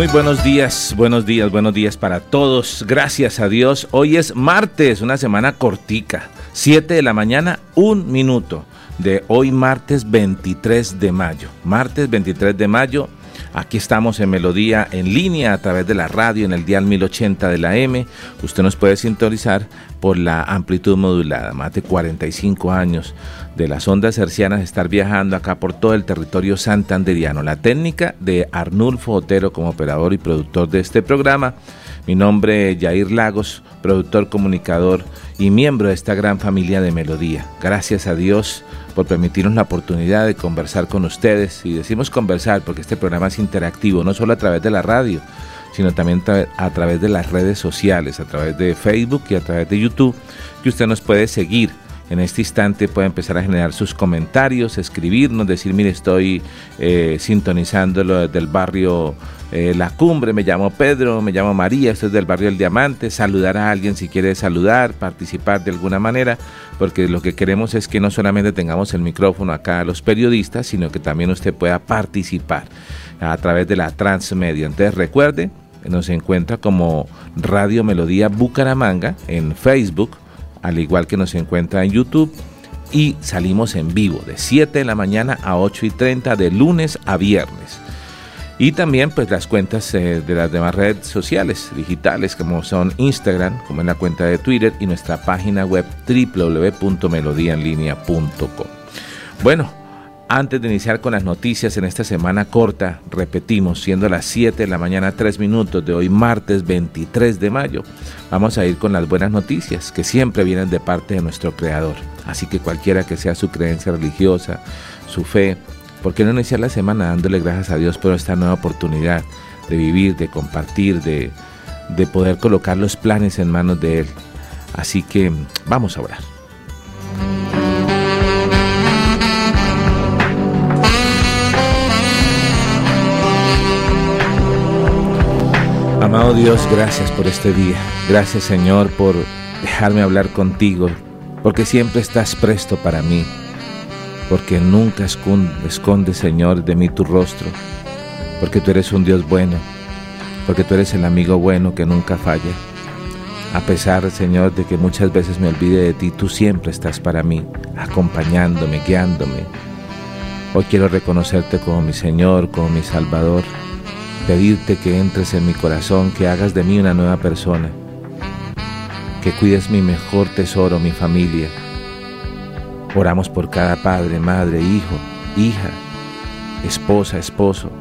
Muy buenos días, buenos días, buenos días para todos. Gracias a Dios. Hoy es martes, una semana cortica. 7 de la mañana, un minuto de hoy martes 23 de mayo. Martes 23 de mayo. Aquí estamos en Melodía en línea a través de la radio en el dial 1080 de la M. Usted nos puede sintonizar por la amplitud modulada. Más de 45 años de las ondas hercianas estar viajando acá por todo el territorio santanderiano. La técnica de Arnulfo Otero como operador y productor de este programa. Mi nombre es Jair Lagos, productor, comunicador y miembro de esta gran familia de Melodía. Gracias a Dios por permitirnos la oportunidad de conversar con ustedes. Y decimos conversar porque este programa es interactivo, no solo a través de la radio, sino también a través de las redes sociales, a través de Facebook y a través de YouTube, que usted nos puede seguir en este instante puede empezar a generar sus comentarios, escribirnos, decir, mire, estoy eh, sintonizándolo desde el barrio eh, La Cumbre, me llamo Pedro, me llamo María, estoy del barrio El Diamante, saludar a alguien si quiere saludar, participar de alguna manera, porque lo que queremos es que no solamente tengamos el micrófono acá a los periodistas, sino que también usted pueda participar a través de la transmedia. Entonces recuerde, nos encuentra como Radio Melodía Bucaramanga en Facebook, al igual que nos encuentra en YouTube. Y salimos en vivo de 7 de la mañana a 8 y 30 de lunes a viernes. Y también pues las cuentas eh, de las demás redes sociales digitales como son Instagram, como en la cuenta de Twitter y nuestra página web www.melodiaenlinea.com. Bueno, antes de iniciar con las noticias en esta semana corta, repetimos, siendo las 7 de la mañana 3 minutos de hoy martes 23 de mayo, vamos a ir con las buenas noticias que siempre vienen de parte de nuestro Creador. Así que cualquiera que sea su creencia religiosa, su fe, ¿por qué no iniciar la semana dándole gracias a Dios por esta nueva oportunidad de vivir, de compartir, de, de poder colocar los planes en manos de Él? Así que vamos a orar. Amado Dios, gracias por este día. Gracias Señor por dejarme hablar contigo, porque siempre estás presto para mí, porque nunca esconde, Señor de mí tu rostro, porque tú eres un Dios bueno, porque tú eres el amigo bueno que nunca falla. A pesar, Señor, de que muchas veces me olvide de ti, tú siempre estás para mí, acompañándome, guiándome. Hoy quiero reconocerte como mi Señor, como mi Salvador pedirte que entres en mi corazón, que hagas de mí una nueva persona, que cuides mi mejor tesoro, mi familia. Oramos por cada padre, madre, hijo, hija, esposa, esposo.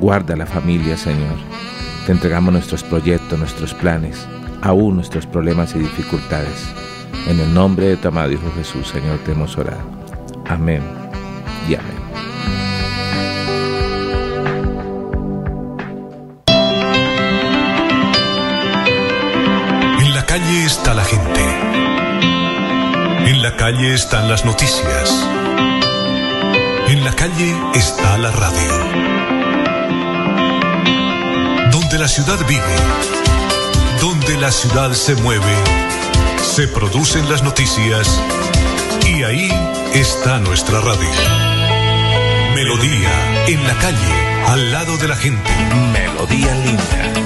Guarda la familia, Señor. Te entregamos nuestros proyectos, nuestros planes, aún nuestros problemas y dificultades. En el nombre de tu amado Hijo Jesús, Señor, te hemos orado. Amén y amén. Calle está la gente. En la calle están las noticias. En la calle está la radio. Donde la ciudad vive, donde la ciudad se mueve, se producen las noticias y ahí está nuestra radio. Melodía en la calle, al lado de la gente. Melodía en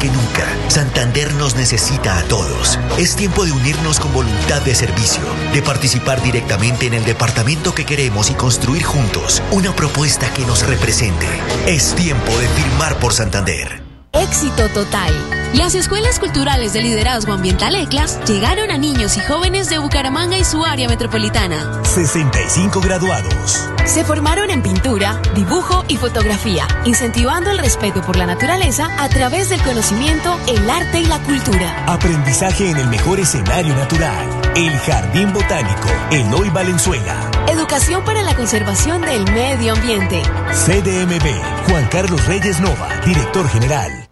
Que nunca, Santander nos necesita a todos. Es tiempo de unirnos con voluntad de servicio, de participar directamente en el departamento que queremos y construir juntos una propuesta que nos represente. Es tiempo de firmar por Santander. Éxito total. Las escuelas culturales de liderazgo ambiental ECLAS llegaron a niños y jóvenes de Bucaramanga y su área metropolitana. 65 graduados. Se formaron en pintura, dibujo y fotografía, incentivando el respeto por la naturaleza a través del conocimiento, el arte y la cultura. Aprendizaje en el mejor escenario natural. El Jardín Botánico, Eloy Valenzuela. Educación para la conservación del medio ambiente. CDMB, Juan Carlos Reyes Nova, director general.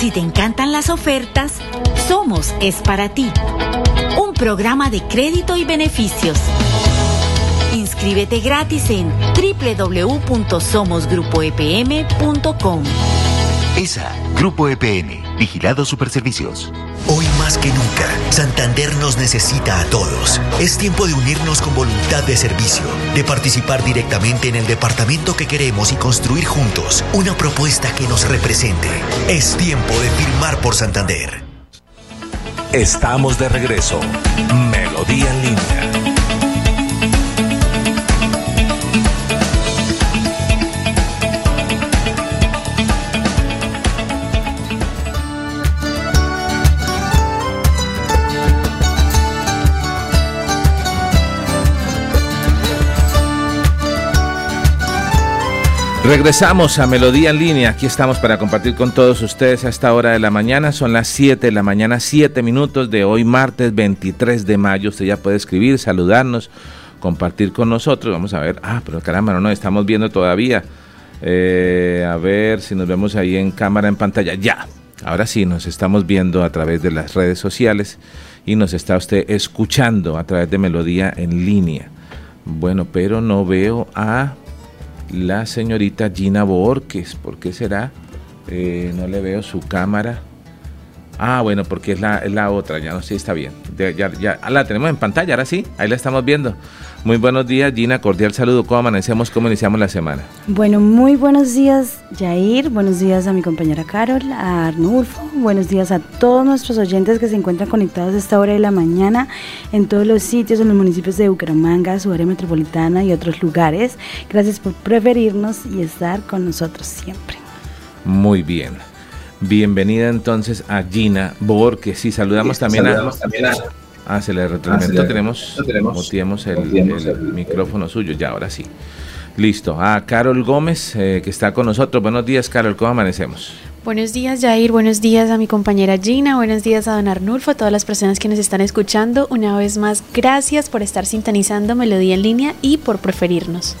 Si te encantan las ofertas, Somos es para ti. Un programa de crédito y beneficios. Inscríbete gratis en www.somosgrupoepm.com. ESA, Grupo EPN, Vigilado Superservicios. Que nunca, Santander nos necesita a todos. Es tiempo de unirnos con voluntad de servicio, de participar directamente en el departamento que queremos y construir juntos una propuesta que nos represente. Es tiempo de firmar por Santander. Estamos de regreso. Melodía en línea. Regresamos a Melodía en línea. Aquí estamos para compartir con todos ustedes a esta hora de la mañana. Son las 7 de la mañana, 7 minutos de hoy, martes 23 de mayo. Usted ya puede escribir, saludarnos, compartir con nosotros. Vamos a ver. Ah, pero caramba, no nos estamos viendo todavía. Eh, a ver si nos vemos ahí en cámara, en pantalla. Ya. Ahora sí, nos estamos viendo a través de las redes sociales y nos está usted escuchando a través de Melodía en línea. Bueno, pero no veo a la señorita Gina Borges. ¿Por qué será? Eh, no le veo su cámara. Ah, bueno, porque es la, la otra, ya no sé, está bien. ya, ya ah, la tenemos en pantalla, ahora sí, ahí la estamos viendo. Muy buenos días, Gina, cordial saludo. ¿Cómo amanecemos? ¿Cómo iniciamos la semana? Bueno, muy buenos días, Jair. Buenos días a mi compañera Carol, a Arnulfo. Buenos días a todos nuestros oyentes que se encuentran conectados a esta hora de la mañana en todos los sitios, en los municipios de Bucaramanga, su área metropolitana y otros lugares. Gracias por preferirnos y estar con nosotros siempre. Muy bien. Bienvenida entonces a Gina Borges. Sí, saludamos también a... También a Ah, se le retroalimentó. tenemos, tenemos el, micrófono suyo, ya, ahora sí. Listo. A Carol Gómez, eh, que está con nosotros. Buenos días, Carol, ¿cómo amanecemos? Buenos días, Jair. Buenos días a mi compañera Gina. Buenos días a don Arnulfo, a todas las personas que nos están escuchando. Una vez más, gracias por estar sintonizando Melodía en línea y por preferirnos.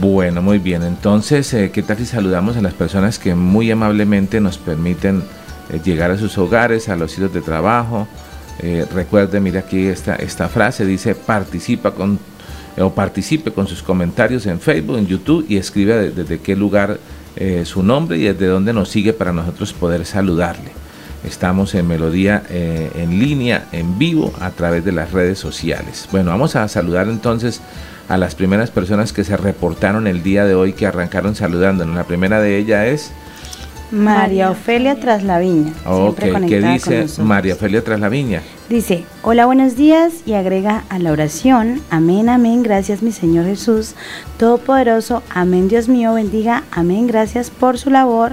Bueno, muy bien. Entonces, eh, ¿qué tal si saludamos a las personas que muy amablemente nos permiten eh, llegar a sus hogares, a los sitios de trabajo? Eh, recuerde, mire aquí esta, esta frase, dice participa con o participe con sus comentarios en Facebook, en YouTube y escribe desde qué lugar su nombre y desde dónde nos sigue para nosotros poder saludarle. Estamos en Melodía en línea, en vivo, a través de las redes sociales. Bueno, vamos a saludar entonces a las primeras personas que se reportaron el día de hoy, que arrancaron saludándonos. La primera de ellas es... María Ofelia Traslaviña. Ok, ¿qué dice María Ofelia Traslaviña? Dice, hola, buenos días y agrega a la oración, amén, amén, gracias mi Señor Jesús, Todopoderoso, amén, Dios mío, bendiga, amén, gracias por su labor,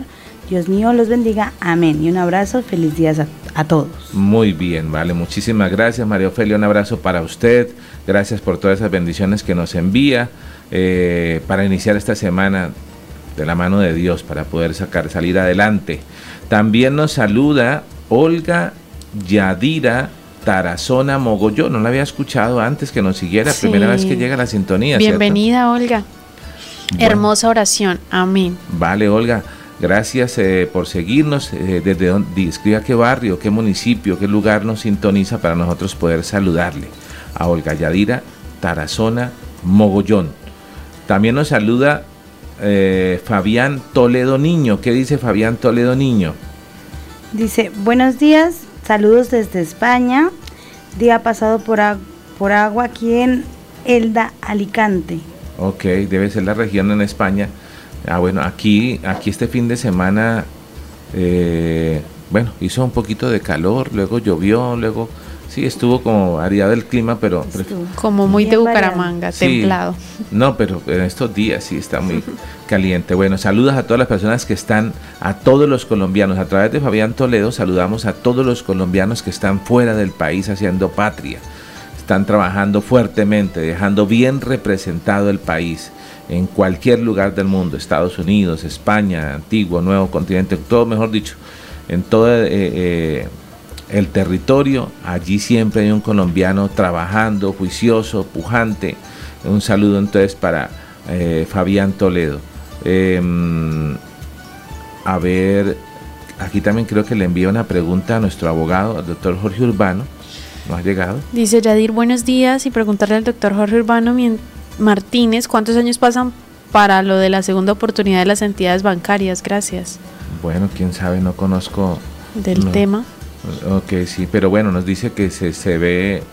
Dios mío los bendiga, amén. Y un abrazo, feliz días a, a todos. Muy bien, vale, muchísimas gracias María Ofelia, un abrazo para usted, Gracias por todas esas bendiciones que nos envía eh, para iniciar esta semana de la mano de Dios para poder sacar, salir adelante. También nos saluda Olga Yadira Tarazona Mogollón. No la había escuchado antes que nos siguiera. Primera vez que llega la sintonía. Bienvenida, Olga. Hermosa oración. Amén. Vale, Olga. Gracias eh, por seguirnos. Eh, desde donde, escriba qué barrio, qué municipio, qué lugar nos sintoniza para nosotros poder saludarle a Olga Yadira Tarazona Mogollón. También nos saluda eh, Fabián Toledo Niño. ¿Qué dice Fabián Toledo Niño? Dice, buenos días, saludos desde España. Día pasado por, por agua aquí en Elda, Alicante. Ok, debe ser la región en España. Ah, bueno, aquí, aquí este fin de semana, eh, bueno, hizo un poquito de calor, luego llovió, luego Sí, estuvo como variado el clima, pero... Como muy de Bucaramanga, templado. No, pero en estos días sí está muy caliente. Bueno, saludos a todas las personas que están, a todos los colombianos. A través de Fabián Toledo saludamos a todos los colombianos que están fuera del país haciendo patria. Están trabajando fuertemente, dejando bien representado el país en cualquier lugar del mundo, Estados Unidos, España, antiguo, nuevo continente, todo mejor dicho, en todo... Eh, eh, el territorio, allí siempre hay un colombiano trabajando, juicioso, pujante. Un saludo entonces para eh, Fabián Toledo. Em, a ver, aquí también creo que le envío una pregunta a nuestro abogado, al doctor Jorge Urbano. ¿No ha llegado? Dice Yadir, buenos días y preguntarle al doctor Jorge Urbano Martínez cuántos años pasan para lo de la segunda oportunidad de las entidades bancarias. Gracias. Bueno, quién sabe, no conozco del tema. Ok, sí, pero bueno, nos dice que se, se ve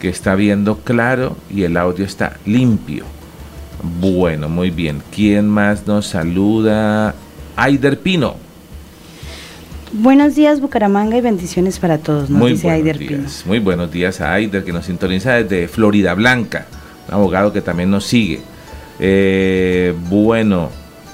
que está viendo claro y el audio está limpio. Bueno, muy bien. ¿Quién más nos saluda? Aider Pino. Buenos días Bucaramanga y bendiciones para todos, nos muy dice Aider Pino. Muy buenos días a Aider que nos sintoniza desde Florida Blanca, un abogado que también nos sigue. Eh, bueno,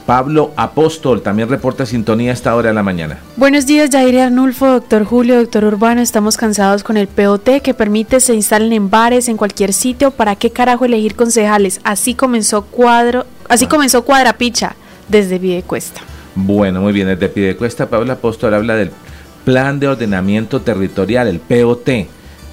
Pablo Apóstol también reporta sintonía a esta hora de la mañana. Buenos días, Jair Arnulfo, doctor Julio, doctor Urbano. Estamos cansados con el POT que permite se instalen en bares, en cualquier sitio. ¿Para qué carajo elegir concejales? Así comenzó cuadro, así ah. comenzó Cuadrapicha desde Videcuesta. Bueno, muy bien, desde Videcuesta, Pablo Apóstol habla del Plan de Ordenamiento Territorial, el POT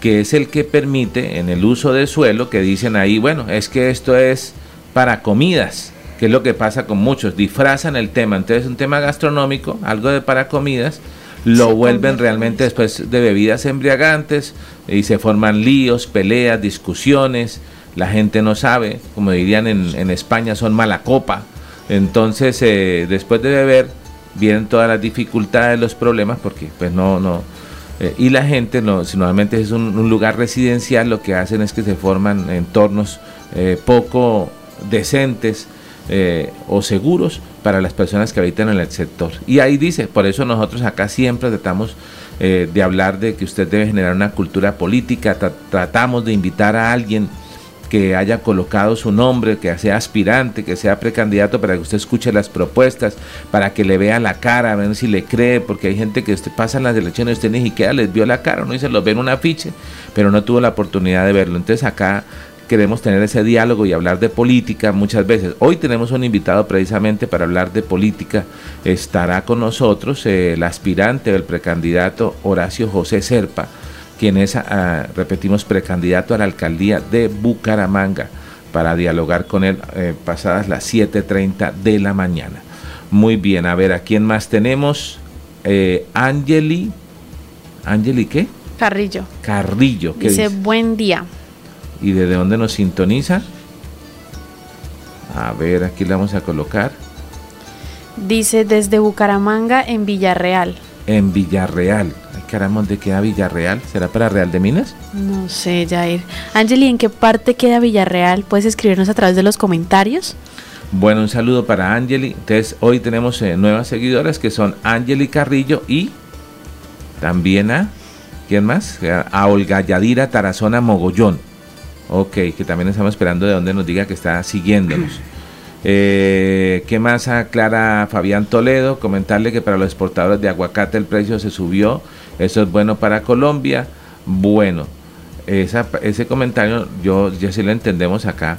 que es el que permite en el uso de suelo, que dicen ahí, bueno, es que esto es para comidas que es lo que pasa con muchos, disfrazan el tema, entonces un tema gastronómico, algo de para comidas, lo vuelven realmente después de bebidas embriagantes y se forman líos, peleas, discusiones, la gente no sabe, como dirían en, España, son mala copa, entonces eh, después de beber vienen todas las dificultades, los problemas, porque pues no, no, eh, y la gente, no, si normalmente es un, lugar residencial, lo que hacen es que se forman entornos eh, poco decentes, eh, o seguros para las personas que habitan en el sector. Y ahí dice, por eso nosotros acá siempre tratamos eh, de hablar de que usted debe generar una cultura política, tratamos de invitar a alguien que haya colocado su nombre, que sea aspirante, que sea precandidato para que usted escuche las propuestas, para que le vea la cara, a ver si le cree, porque hay gente que usted pasa en las elecciones y usted ni siquiera les vio la cara, uno dice, lo ve en un afiche, pero no tuvo la oportunidad de verlo. Entonces acá queremos tener ese diálogo y hablar de política muchas veces. Hoy tenemos un invitado precisamente para hablar de política. Estará con nosotros eh, el aspirante, el precandidato Horacio José Serpa, quien es, ah, repetimos, precandidato a la alcaldía de Bucaramanga, para dialogar con él eh, pasadas las 7.30 de la mañana. Muy bien, a ver, ¿a quién más tenemos? Eh, Angeli. ¿Angeli qué? Carrillo. Carrillo. dice, buen día y desde dónde nos sintoniza. A ver, aquí le vamos a colocar. Dice desde Bucaramanga en Villarreal. En Villarreal. Ay, caramba, ¿dónde queda Villarreal? ¿Será para Real de Minas? No sé, Jair. Angeli, ¿en qué parte queda Villarreal? ¿Puedes escribirnos a través de los comentarios? Bueno, un saludo para Angeli. Entonces, hoy tenemos eh, nuevas seguidoras que son Angeli Carrillo y también a, ¿quién más? A Olga Yadira Tarazona Mogollón. Ok, que también estamos esperando de donde nos diga que está siguiéndonos. Eh, ¿Qué más aclara Fabián Toledo? Comentarle que para los exportadores de aguacate el precio se subió. Eso es bueno para Colombia. Bueno, esa, ese comentario yo ya sí lo entendemos acá.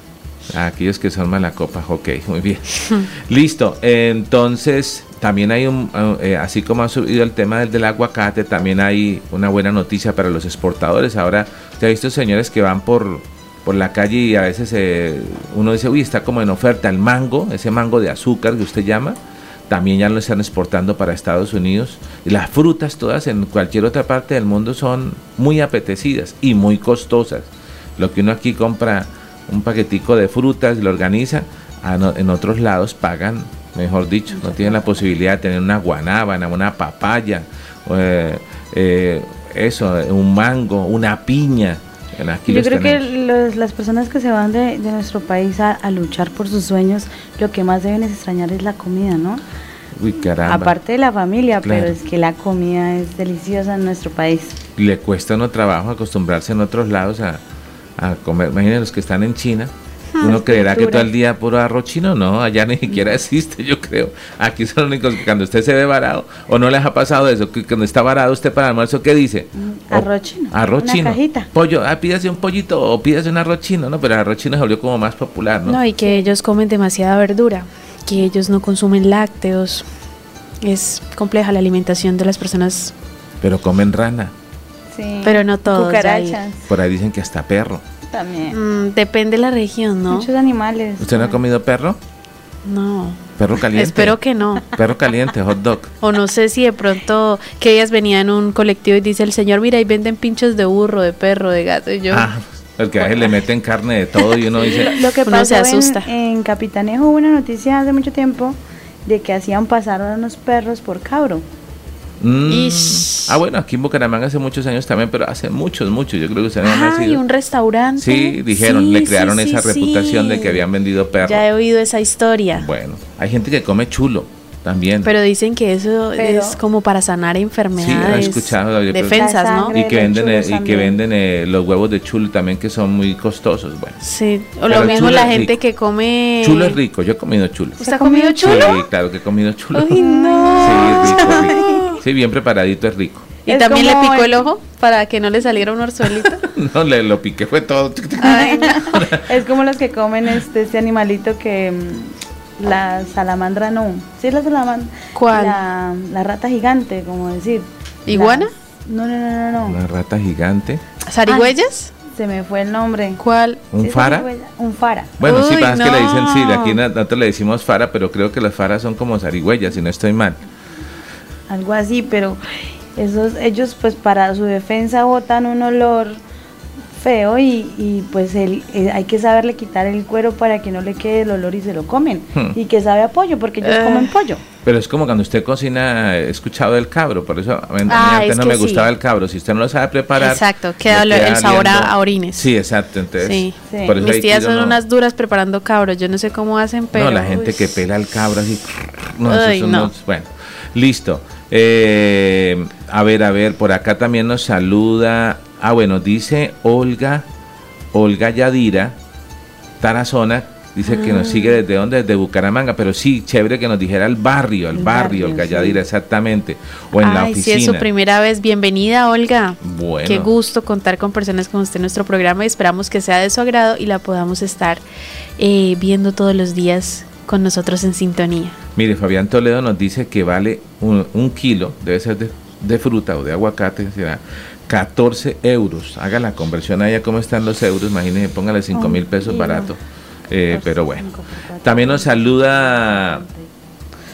A aquellos que son mala copa, ok, muy bien. Listo, entonces también hay un, eh, así como ha subido el tema del, del aguacate, también hay una buena noticia para los exportadores. Ahora, te he visto señores que van por, por la calle y a veces eh, uno dice, uy, está como en oferta el mango, ese mango de azúcar que usted llama, también ya lo están exportando para Estados Unidos. Y las frutas todas en cualquier otra parte del mundo son muy apetecidas y muy costosas. Lo que uno aquí compra un paquetico de frutas, lo organiza, a no- en otros lados pagan, mejor dicho, no tienen la posibilidad de tener una guanábana, una papaya, eh, eh, eso, un mango, una piña. Aquí Yo creo que los- las personas que se van de, de nuestro país a, a luchar por sus sueños, lo que más deben extrañar es la comida, ¿no? Uy, caramba. Aparte de la familia, Claro. pero es que la comida es deliciosa en nuestro país. le cuesta uno trabajo acostumbrarse en otros lados a, a comer. Imaginen los que están en China. Uno creerá que todo el día puro arroz chino, no, allá ni siquiera existe, yo creo. Aquí son los únicos que cuando usted se ve varado, o no les ha pasado eso, que cuando está varado usted para el almuerzo, ¿qué dice? O- Arroz chino. Arroz una chino. cajita. Pollo, ah, pídase un pollito o pídase un arroz chino, ¿no? Pero el arroz chino se volvió como más popular, ¿no? No, y que ellos comen demasiada verdura, que ellos no consumen lácteos. Es compleja la alimentación de las personas, Pero comen rana. Sí. pero no todos. Cucarachas Por ahí dicen que hasta perro. También. Mm, depende de la región, ¿no? Muchos animales. ¿Usted no ha comido perro? No. Perro caliente. Espero que no. Perro caliente, hot dog. O no sé si de pronto que ellas venían en un colectivo y dice el señor, mira, ahí venden pinchos de burro, de perro, de gato. Y yo, Ah, a veces le meten carne de todo y uno dice, Lo que Uno pasó se asusta. En, en Capitanejo hubo una noticia hace mucho tiempo de que hacían pasar a unos perros por cabro. Mm. Ah, bueno, aquí en Bucaramanga hace muchos años también, pero hace muchos, muchos. Yo creo que ustedes han ah, y un restaurante. Sí, dijeron, Sí, le sí, crearon sí, esa sí. reputación de que habían vendido perros. Ya he oído esa historia. Bueno, hay gente que come chulo también. Pero dicen que eso Pero- es como para sanar sí, enfermedades. he escuchado. defensas, ¿no? Y que venden, chulos eh, y que venden eh, los huevos de chulo también que son muy costosos. Bueno, Sí. O Pero lo el mismo la gente rico. que come. chulo es rico. Yo he comido chulo. ¿Usted ha comido chulo? Sí, claro que he comido chulo. Ay, no. Sí, rico, rico. Sí, bien preparadito es rico. ¿Y Es también le picó el- el ojo para que no le saliera un orzuelito? No, le lo piqué, fue todo. Ay, no. es como los que comen este, este animalito que mm, la salamandra no. Sí, es la salamandra. ¿Cuál? La, la rata gigante, como decir. ¿Iguana? No, no, no, no, no. Una rata gigante. ¿Zarigüeyas? Se me fue el nombre. ¿Cuál? ¿Un Sí, fara? Un fara. Bueno, sí, Uy, pasa es que le dicen, sí, de no. aquí nosotros le decimos fara, pero creo que las faras son como zarigüeyas, si no estoy mal. Algo así, pero esos ellos pues para su defensa botan un olor feo y, y, pues el, eh, hay que saberle quitar el cuero para que no le quede el olor y se lo comen Hmm. y que sabe a pollo porque ellos Eh. comen pollo. Pero es como cuando usted cocina, he escuchado del cabro, por eso a mí Ah, antes es no me sí. gustaba el cabro. Si usted no lo sabe preparar, Exacto, queda lo- el sabor a- orines. Sí, exacto. Entonces, Sí. Sí. por eso Mis tías son unas duras preparando cabros. Yo no sé cómo hacen, pero. no, la gente que pela el cabro así. No, esos Ay, son no. unos- bueno, listo. Eh, a ver, a ver, por acá también nos saluda. Ah, bueno, dice Olga, Olga Yadira, Tarazona, dice que Ah. nos sigue desde dónde, desde Bucaramanga, pero sí, chévere que nos dijera el barrio, el, El barrio, Olga sí. Yadira, exactamente, o en la Ay, oficina. si es su primera vez, bienvenida, Olga. Bueno. Qué gusto contar con personas como usted en nuestro programa y esperamos que sea de su agrado y la podamos estar eh, viendo todos los días con nosotros en sintonía. Mire, Fabián Toledo nos dice que vale un, un kilo, debe ser de, de fruta o de aguacate, será 14 euros. Haga la conversión allá, ¿cómo están los euros? Imagínese, póngale 5 mil pesos kilo. barato. Eh, pero bueno. También nos saluda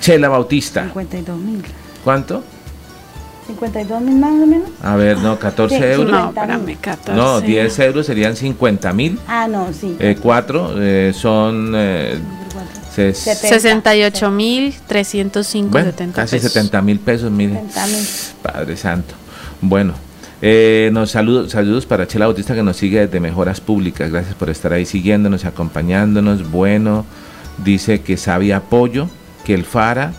Chela Bautista. 52 mil. ¿Cuánto? 52 mil más o menos. A ver, no, 14 Sí, euros. No, 50 espérame, mil. 14. No, 10 euros serían 50 mil. Ah, no, sí. Eh, 4 son eh, ses- Setenta. 68.305.70 bueno, casi pesos. 70 mil pesos, mire. 70 mil. Padre Santo. Bueno, eh, nos saludos, saludos para Chela Bautista que nos sigue desde Mejoras Públicas. Gracias por estar ahí siguiéndonos, acompañándonos. Bueno, dice que sabe apoyo, que el Fara,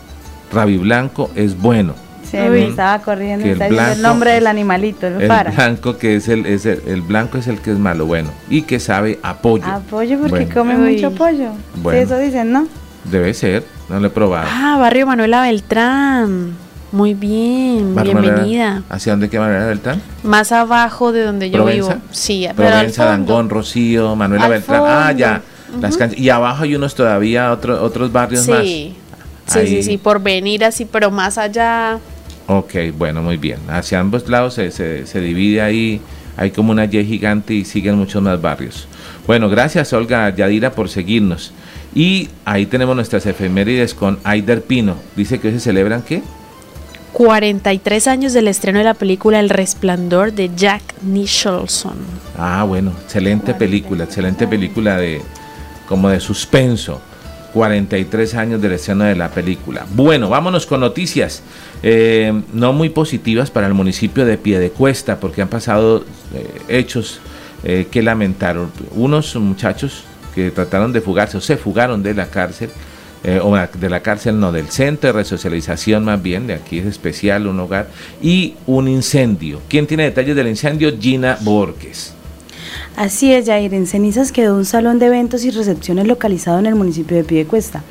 Rabi Blanco, es bueno. Sí, estaba corriendo. El Está diciendo el nombre del animalito, el, El fara. blanco que es el, es el, el blanco es el que es malo, bueno. Y que sabe apoyo. Apoyo porque Bueno. come Uy. mucho pollo. Bueno. Sí, eso dicen, ¿no? Debe ser, no lo he probado. Ah, Barrio Manuela Beltrán. Muy bien, Barrio Manuela- bienvenida. ¿Hacia dónde queda Manuela Beltrán? Más abajo de donde yo ¿Provenza? vivo. Sí, Provenza. Dangón, Rocío, Manuela Al Beltrán. Ah, fondo. ya. Las canchas. Y abajo hay unos todavía, otro- otros barrios más. Sí, sí, Ahí. sí, sí, por venir así, pero más allá. Ok, bueno, muy bien. Hacia ambos lados se, se, se divide ahí, hay como una Y gigante y siguen muchos más barrios. Bueno, gracias Olga Yadira por seguirnos. Y ahí tenemos nuestras efemérides con Aider Pino. Dice que hoy se celebran qué? 43 años del estreno de la película El Resplandor de Jack Nicholson. Ah, bueno, excelente película, excelente película de como de suspenso. 43 años del estreno de la película. Bueno, vámonos con noticias eh, no muy positivas para el municipio de Piedecuesta, porque han pasado eh, hechos eh, que lamentaron. Unos muchachos que trataron de fugarse o se fugaron de la cárcel, o de la cárcel no, del centro de resocialización más bien, de aquí es especial, un hogar, y un incendio. ¿Quién tiene detalles del incendio? Gina Borges. Así es, Jair. En cenizas quedó un salón de eventos y recepciones localizado en el municipio de Piedecuesta.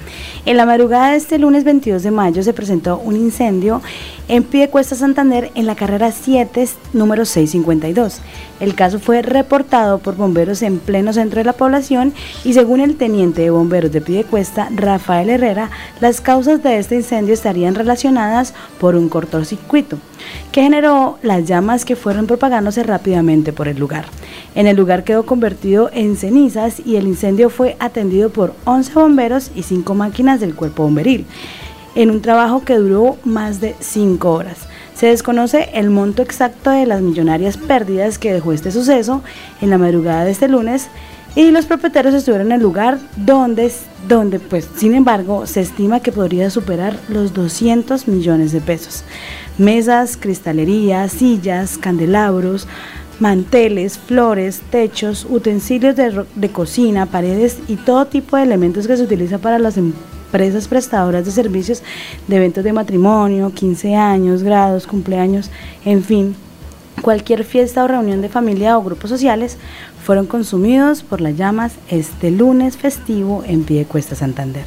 En la madrugada de este lunes 22 de mayo se presentó un incendio en Piedecuesta, Santander, en la carrera 7, número 652. El caso fue reportado por bomberos en pleno centro de la población y según el teniente de bomberos de Piedecuesta, Rafael Herrera, las causas de este incendio estarían relacionadas por un cortocircuito que generó las llamas que fueron propagándose rápidamente por el lugar. En el lugar quedó convertido en cenizas y el incendio fue atendido por 11 bomberos y 5 máquinas del cuerpo bomberil, en un trabajo que duró más de 5 horas. Se desconoce el monto exacto de las millonarias pérdidas que dejó este suceso en la madrugada de este lunes y los propietarios estuvieron en el lugar donde, donde pues, sin embargo, se estima que podría superar los 200 millones de pesos. Mesas, cristalería, sillas, candelabros, manteles, flores, techos, utensilios de, de, cocina, paredes y todo tipo de elementos que se utiliza para las empresas prestadoras de servicios de eventos de matrimonio, 15 años, grados, cumpleaños, en fin, cualquier fiesta o reunión de familia o grupos sociales fueron consumidos por las llamas este lunes festivo en Piedecuesta, Santander.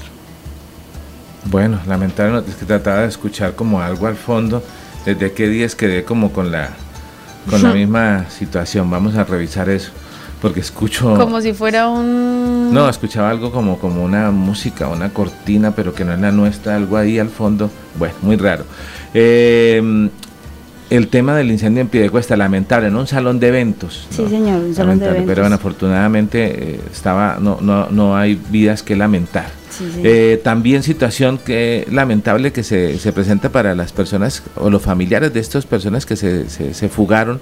Bueno, lamentable es que trataba de escuchar como algo al fondo. Desde qué días quedé como con la con la misma situación. Vamos a revisar eso. Porque escucho. Como si fuera un. No, escuchaba algo como, como una música, una cortina, pero que no es la nuestra, algo ahí al fondo. Bueno, muy raro. Eh, el tema del incendio en Piedecuesta, lamentable, en un salón de eventos. Sí, señor, un salón de eventos. Pero bueno, afortunadamente eh, estaba, no, no, no hay vidas que lamentar. Eh, también situación que lamentable que se, se, presenta para las personas o los familiares de estas personas que se, se, fugaron,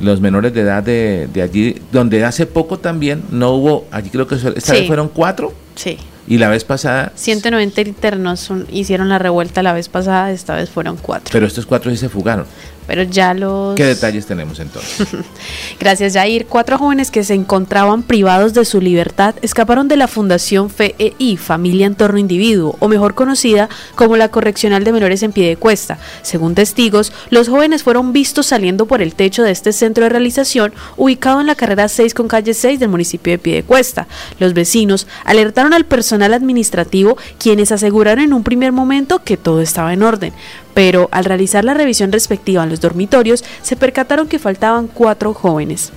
los menores de edad de, de, allí, donde hace poco también no hubo, allí creo que esta vez fueron cuatro. Sí. Y la vez pasada... 190 internos hicieron la revuelta la vez pasada, esta vez fueron cuatro. Pero estos cuatro sí se fugaron pero ya los... ¿Qué detalles tenemos entonces? Gracias, Jair. Cuatro jóvenes que se encontraban privados de su libertad escaparon de la Fundación FEI, Familia en Torno Individuo, o mejor conocida como la Correccional de Menores en Piedecuesta. Según testigos, los jóvenes fueron vistos saliendo por el techo de este centro de realización, ubicado en la carrera 6 con calle 6 del municipio de Piedecuesta. Los vecinos alertaron al personal administrativo, quienes aseguraron en un primer momento que todo estaba en orden pero al realizar la revisión respectiva en los dormitorios se percataron que faltaban cuatro jóvenes.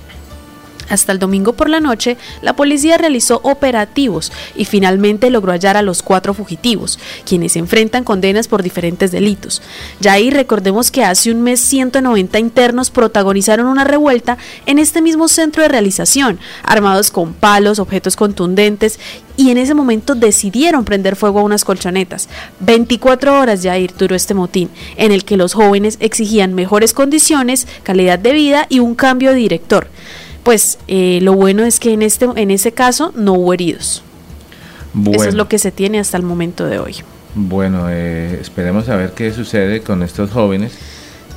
Hasta el domingo por la noche, la policía realizó operativos y finalmente logró hallar a los cuatro fugitivos, quienes enfrentan condenas por diferentes delitos. Ya ahí recordemos que hace un mes 190 internos protagonizaron una revuelta en este mismo centro de realización, armados con palos, objetos contundentes y en ese momento decidieron prender fuego a unas colchonetas. 24 horas ya duró este motín, en el que los jóvenes exigían mejores condiciones, calidad de vida y un cambio de director pues eh, lo bueno es que en, este, en ese caso no hubo heridos. Eso es lo que se tiene hasta el momento de hoy. Bueno, eh, esperemos a ver qué sucede con estos jóvenes,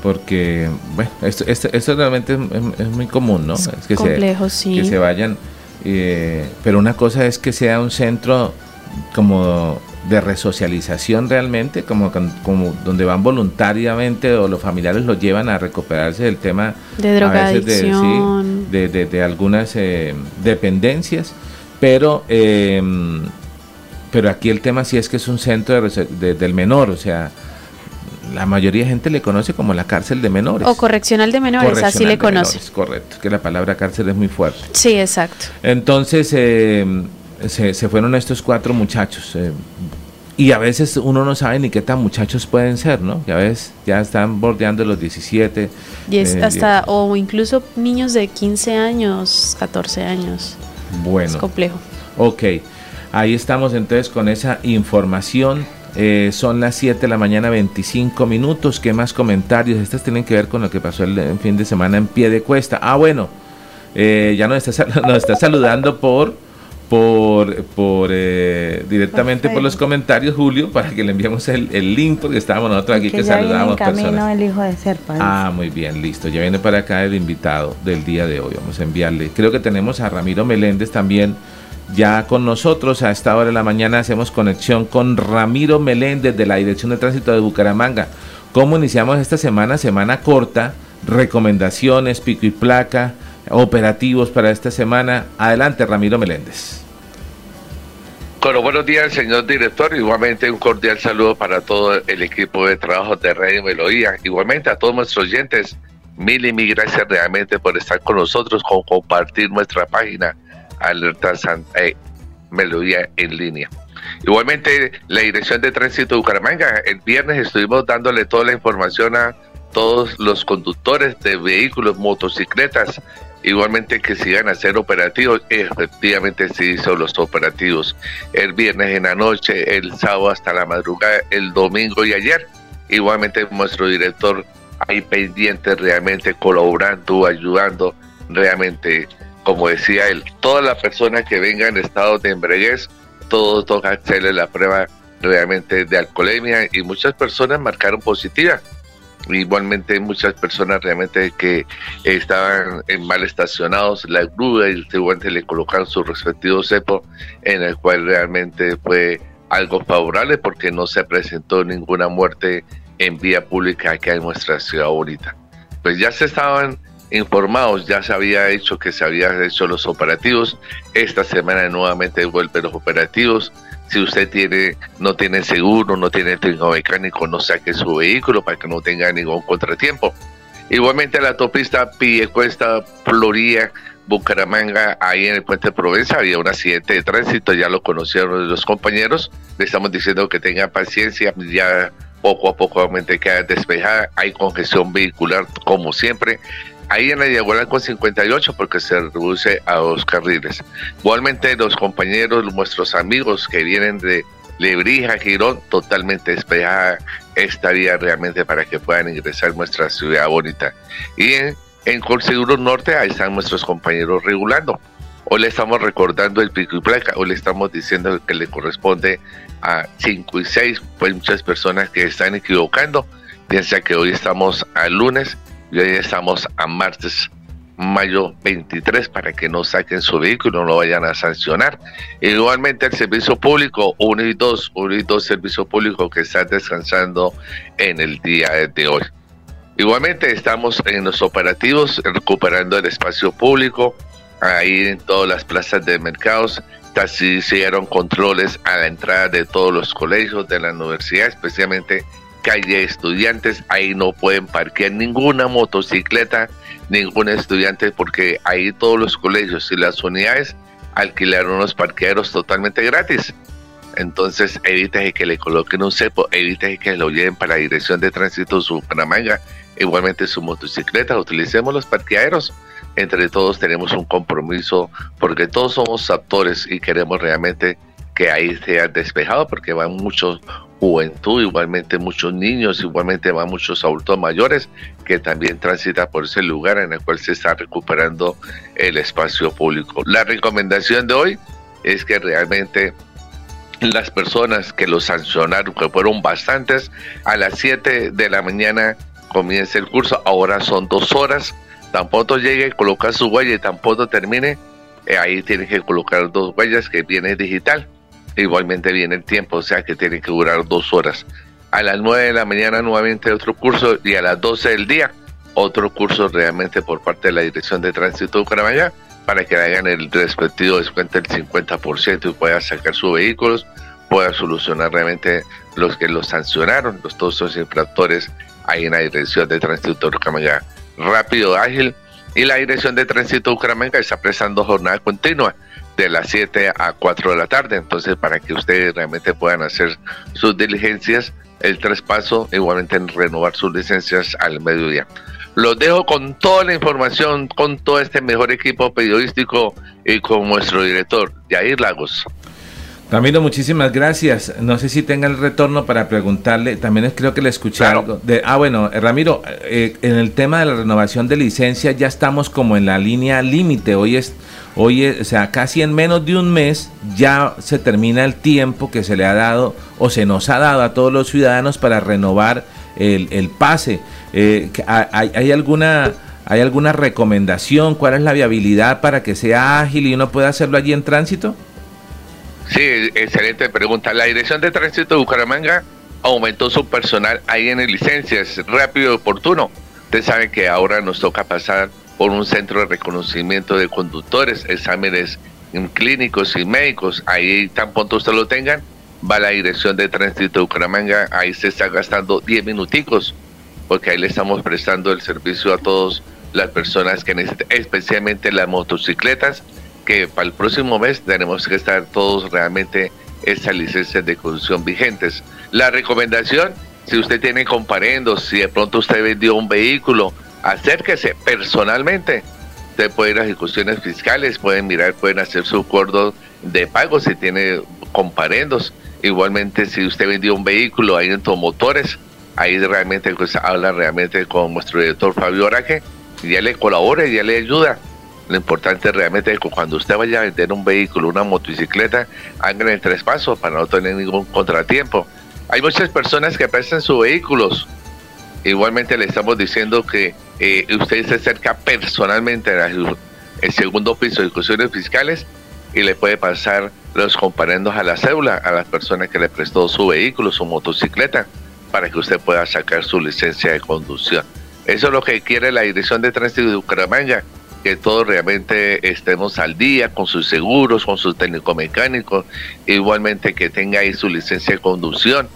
porque, bueno, esto, esto, realmente es, muy común, ¿no? Es, que complejo, se, sí. Que se vayan, eh, pero una cosa es que sea un centro como de resocialización realmente, como, como donde van voluntariamente o los familiares los llevan a recuperarse del tema de drogadicción, de, de, de, algunas eh, dependencias, pero eh, pero aquí el tema sí es que es un centro del menor, o sea, la mayoría de gente le conoce como la cárcel de menores. O correccional de menores, así le conoce. correcto, que la palabra cárcel es muy fuerte. Sí, exacto. Entonces, eh, se, fueron estos cuatro muchachos. Eh, y a veces uno no sabe ni qué tan muchachos pueden ser, ¿no? Ya ves, ya están bordeando los 17. Eh, hasta, o incluso niños de 15 años, 14 años. Bueno. Es complejo. Ok, ahí estamos entonces con esa información. Eh, son las 7 de la mañana, 25 minutos. ¿Qué más comentarios? Estas tienen que ver con lo que pasó el, fin de semana en pie de cuesta. Ah, bueno, ya nos está, nos está saludando por por, por eh, directamente por, los comentarios, Julio, para que le enviemos el, el link, porque estábamos nosotros aquí que, saludamos personas. el hijo de Ah, muy bien, listo. Ya viene para acá el invitado del día de hoy. Vamos a enviarle. Creo que tenemos a Ramiro Meléndez también ya con nosotros. A esta hora de la mañana hacemos conexión con Ramiro Meléndez de la Dirección de Tránsito de Bucaramanga. ¿Cómo iniciamos esta semana? Semana corta, recomendaciones, pico y placa operativos para esta semana. Adelante, Ramiro Meléndez. Bueno, buenos días, señor director. Igualmente un cordial saludo para todo el equipo de trabajo de Radio Melodía. Igualmente a todos nuestros oyentes, mil y mil gracias realmente por estar con nosotros, con compartir nuestra página Alerta Santa eh, Melodía en línea. Igualmente, la Dirección de Tránsito de Bucaramanga, el viernes estuvimos dándole toda la información a todos los conductores de vehículos, motocicletas, Igualmente que sigan a ser operativos, efectivamente se hizo los operativos el viernes en la noche, el sábado hasta la madrugada, el domingo y ayer. Igualmente nuestro director ahí pendiente realmente colaborando, ayudando, realmente, como decía él, todas las personas que vengan en estado de embriaguez, todos toca hacerle la prueba realmente de alcoholemia y muchas personas marcaron positiva igualmente muchas personas realmente que estaban en mal estacionados, la grúa y igualmente le colocaron su respectivo cepo, en el cual realmente fue algo favorable porque no se presentó ninguna muerte en vía pública acá en nuestra ciudad ahorita. Pues ya se estaban informados, ya se había hecho que se habían hecho los operativos, esta semana nuevamente vuelven los operativos, si usted tiene, no tiene seguro, no tiene técnico mecánico, no saque su vehículo para que no tenga ningún contratiempo. Igualmente la autopista Piecuesta, Florida, Bucaramanga, ahí en el puente de Provenza había un accidente de tránsito, ya lo conocieron los compañeros, le estamos diciendo que tenga paciencia, ya poco a poco queda despejada, hay congestión vehicular como siempre, ahí en la diagonal con 58 porque se reduce a dos carriles. Igualmente los compañeros, nuestros amigos que vienen de Lebrija, Girón, totalmente despejada esta vía realmente para que puedan ingresar nuestra ciudad bonita. Y en, en Colseguro Norte, ahí están nuestros compañeros regulando. Hoy le estamos recordando el pico y placa, hoy le estamos diciendo que le corresponde a 5 y 6, pues muchas personas que están equivocando. Piensa que hoy estamos al lunes y hoy estamos a martes, mayo 23, para que no saquen su vehículo, no lo vayan a sancionar. Igualmente el servicio público, uno y dos, uno y dos servicios públicos que están descansando en el día de hoy. Igualmente estamos en los operativos recuperando el espacio público, ahí en todas las plazas de mercados, se hicieron controles a la entrada de todos los colegios de la universidad, especialmente calle estudiantes, ahí no pueden parquear ninguna motocicleta, ningún estudiante, porque ahí todos los colegios y las unidades alquilaron unos parqueaderos totalmente gratis. Entonces, evite que le coloquen un cepo, evite que lo lleven para la dirección de tránsito su Panamanga, igualmente su motocicleta, utilicemos los parqueaderos. Entre todos tenemos un compromiso porque todos somos actores y queremos realmente que ahí sea despejado porque van muchos juventud, igualmente muchos niños, igualmente van muchos adultos mayores que también transitan por ese lugar en el cual se está recuperando el espacio público. La recomendación de hoy es que realmente las personas que lo sancionaron, que fueron bastantes, a las 7 de la mañana comienza el curso, ahora son dos horas, tampoco llegue, colocar su huella y tampoco termine, eh, ahí tiene que colocar dos huellas que viene digital igualmente viene el tiempo, o sea que tiene que durar dos horas. A las 9 de la mañana nuevamente otro curso y a las 12 del día otro curso realmente por parte de la Dirección de Tránsito de Bucaramanga para que hagan el respectivo descuento del 50% y pueda sacar sus vehículos, pueda solucionar realmente los que los sancionaron, los todos esos infractores ahí en la Dirección de Tránsito de Bucaramanga. Rápido, ágil. Y la Dirección de Tránsito de Bucaramanga está prestando jornada continua de las 7 a 4 de la tarde. Entonces, para que ustedes realmente puedan hacer sus diligencias, el traspaso, igualmente renovar sus licencias al mediodía. Los dejo con toda la información, con todo este mejor equipo periodístico y con nuestro director, Jair Lagos. Ramiro, muchísimas gracias. No sé si tenga el retorno para preguntarle, también creo que le escuché algo. De, ah, bueno, eh, Ramiro, eh, en el tema de la renovación de licencia ya estamos como en la línea límite. Hoy es, hoy o sea, casi en menos de un mes ya se termina el tiempo que se le ha dado o se nos ha dado a todos los ciudadanos para renovar el, pase. Eh, hay, ¿Hay alguna... ¿Hay alguna recomendación? ¿Cuál es la viabilidad para que sea ágil y uno pueda hacerlo allí en tránsito? Sí, excelente pregunta. La Dirección de Tránsito de Bucaramanga aumentó su personal ahí en licencias, rápido y oportuno. Ustedes saben que ahora nos toca pasar por un centro de reconocimiento de conductores, exámenes clínicos y médicos. Ahí tan pronto usted lo tengan, va la Dirección de Tránsito de Bucaramanga, ahí se está gastando 10 minuticos, porque ahí le estamos prestando el servicio a todas las personas que necesitan, especialmente las motocicletas que para el próximo mes tenemos que estar todos realmente esas licencias de conducción vigentes. La recomendación, si usted tiene comparendos, si de pronto usted vendió un vehículo, acérquese personalmente. Usted puede ir a ejecuciones fiscales, pueden mirar, pueden hacer su acuerdo de pago si tiene comparendos. Igualmente, si usted vendió un vehículo ahí en motores, ahí realmente pues, habla realmente con nuestro director Fabio Araque, ya le colabora, ya le ayuda lo importante realmente es que cuando usted vaya a vender un vehículo, una motocicleta, hagan el tres pasos para no tener ningún contratiempo. Hay muchas personas que prestan sus vehículos. Igualmente le estamos diciendo que eh, usted se acerca personalmente al segundo piso de discusiones fiscales y le puede pasar los comparendos a la cédula a las personas que le prestó su vehículo, su motocicleta, para que usted pueda sacar su licencia de conducción. Eso es lo que quiere la Dirección de Tránsito de Bucaramanga que todos realmente estemos al día con sus seguros, con sus técnicos mecánicos, igualmente que tenga ahí su licencia de conducción.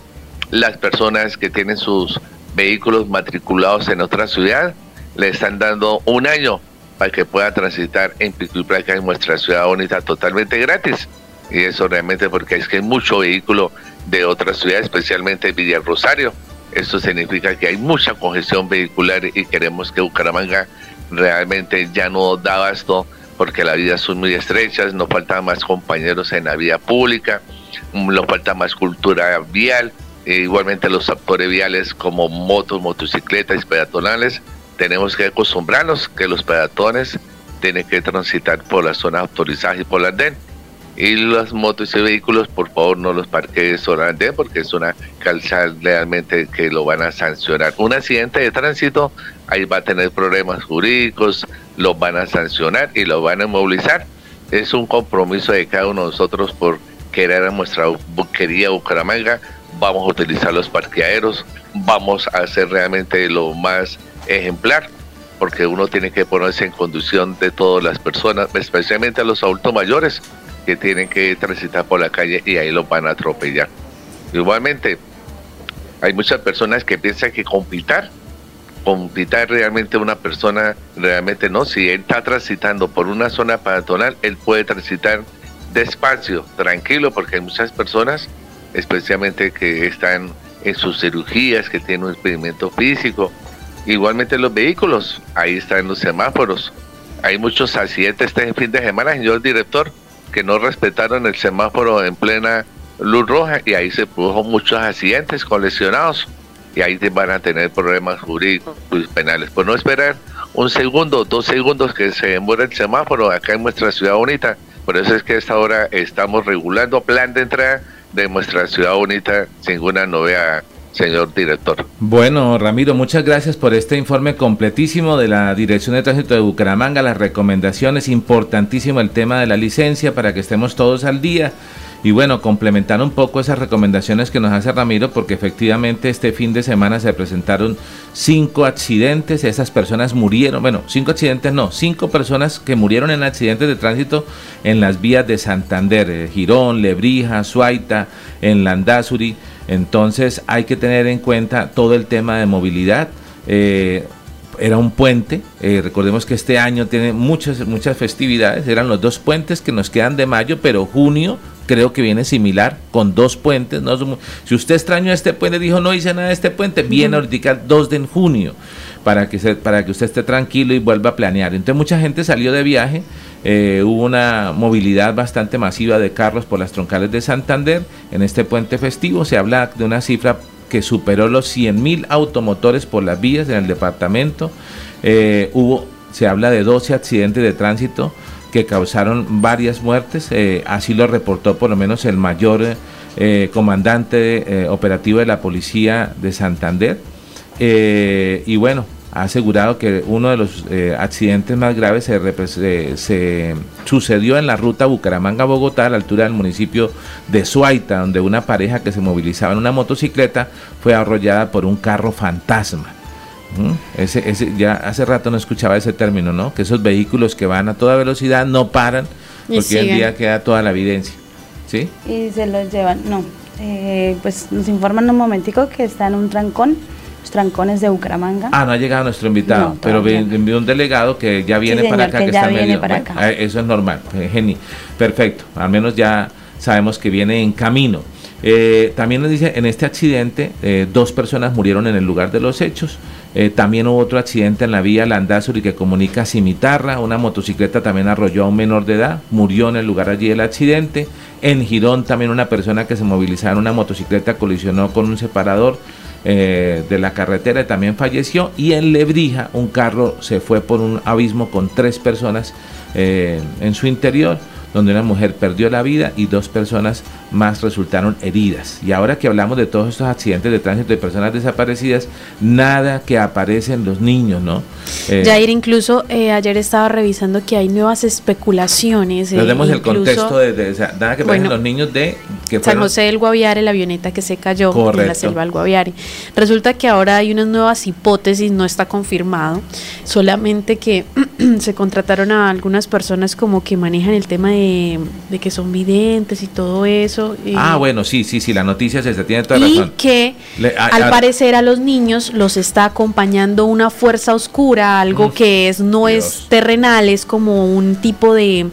Las personas que tienen sus vehículos matriculados en otra ciudad le están dando un año para que pueda transitar en Pico y Placa en nuestra ciudad bonita totalmente gratis. Y eso realmente porque es que hay mucho vehículo de otra ciudad, especialmente Villa Rosario. Esto significa que hay mucha congestión vehicular y queremos que Bucaramanga realmente ya no daba esto porque las vidas son muy estrechas, nos faltan más compañeros en la vía pública, mm, nos falta más cultura vial, e igualmente los actores viales como motos, motocicletas y peatonales, tenemos que acostumbrarnos que los peatones tienen que transitar por las zonas autorizadas y por la andén. Y las motos y vehículos, por favor, no los parques la andén porque es una calzada realmente que lo van a sancionar. Un accidente de tránsito ahí va a tener problemas jurídicos, los van a sancionar y los van a movilizar. Es un compromiso de cada uno de nosotros por querer a nuestra querida Bucaramanga. Vamos a utilizar los parqueaderos, vamos a hacer realmente lo más ejemplar, porque uno tiene que ponerse en condición de todas las personas, especialmente a los adultos mayores que tienen que transitar por la calle y ahí los van a atropellar. Igualmente, hay muchas personas que piensan que compitar compitar realmente una persona, realmente no, si él está transitando por una zona peatonal, él puede transitar despacio, tranquilo, porque hay muchas personas, especialmente que están en sus cirugías, que tienen un experimento físico, igualmente los vehículos, ahí están los semáforos, hay muchos accidentes este fin de semana, señor director, que no respetaron el semáforo en plena luz roja y ahí se produjo muchos accidentes con lesionados y ahí van a tener problemas jurídicos y penales. Por no esperar un segundo, dos segundos que se demora el semáforo acá en nuestra ciudad bonita. Por eso es que a esta hora estamos regulando plan de entrada de nuestra ciudad bonita sin ninguna novedad señor director. Bueno, Ramiro, muchas gracias por este informe completísimo de la Dirección de Tránsito de Bucaramanga, las recomendaciones, importantísimo el tema de la licencia para que estemos todos al día. Y bueno, complementar un poco esas recomendaciones que nos hace Ramiro, porque efectivamente este fin de semana se presentaron cinco accidentes, esas personas murieron, bueno, cinco accidentes no, cinco personas que murieron en accidentes de tránsito en las vías de Santander, eh, Girón, Lebrija, Suaita, en Landazuri. Entonces hay que tener en cuenta todo el tema de movilidad. Eh, era un puente, eh, recordemos que este año tiene muchas, muchas festividades, eran los dos puentes que nos quedan de mayo, pero junio creo que viene similar, con dos puentes. ¿no? Si usted extrañó este puente, dijo no hice nada de este puente, viene ahorita el 2 de junio, para que, se, para que usted esté tranquilo y vuelva a planear. Entonces mucha gente salió de viaje eh, hubo una movilidad bastante masiva de carros por las troncales de Santander en este puente festivo. Se habla de una cifra que superó los 100.000 automotores por las vías en el departamento. Eh, hubo, se habla de 12 accidentes de tránsito que causaron varias muertes. Eh, así lo reportó por lo menos el mayor comandante operativo de la policía de Santander. y bueno, ha asegurado que uno de los eh, accidentes más graves se, se, sucedió en la ruta Bucaramanga-Bogotá a la altura del municipio de Suaita, donde una pareja que se movilizaba en una motocicleta fue arrollada por un carro fantasma. ¿Mm? Ese, ese, ya hace rato no escuchaba ese término, ¿no? Que esos vehículos que van a toda velocidad no paran porque hoy en día queda toda la evidencia. ¿Sí? Y se los llevan, no. Eh, pues nos informan un momentico que está en un trancón trancones de Bucaramanga. Ah, no ha llegado nuestro invitado, pero envió un delegado que ya viene para acá, que, está medio. Ah, eso es normal, eh, Geni. Perfecto, al menos ya sabemos que viene en camino. Eh, también nos dice, en este accidente, eh, dos personas murieron en el lugar de los hechos. también hubo otro accidente en la vía Landazuri que comunica Cimitarra. Una motocicleta también arrolló a un menor de edad, murió en el lugar allí del accidente. En Girón también una persona que se movilizaba en una motocicleta colisionó con un separador eh, de la carretera también falleció y en Lebrija un carro se fue por un abismo con tres personas eh, en su interior donde una mujer perdió la vida y dos personas más resultaron heridas. Y ahora que hablamos de todos estos accidentes de tránsito de personas desaparecidas, nada que aparecen los niños, ¿no? Eh, Jair, incluso eh, ayer estaba revisando que hay nuevas especulaciones. Nos demos el contexto de, nada que aparecen los niños de que San José del Guaviare, la avioneta que se cayó en la selva del Guaviare. Resulta que ahora hay unas nuevas hipótesis, no está confirmado, solamente que se contrataron a algunas personas como que manejan el tema de, de que son videntes y todo eso ah, bueno, sí, sí, sí, la noticia se tiene toda y que al parecer a los niños los está acompañando una fuerza oscura, algo que es no es terrenal, es como un tipo de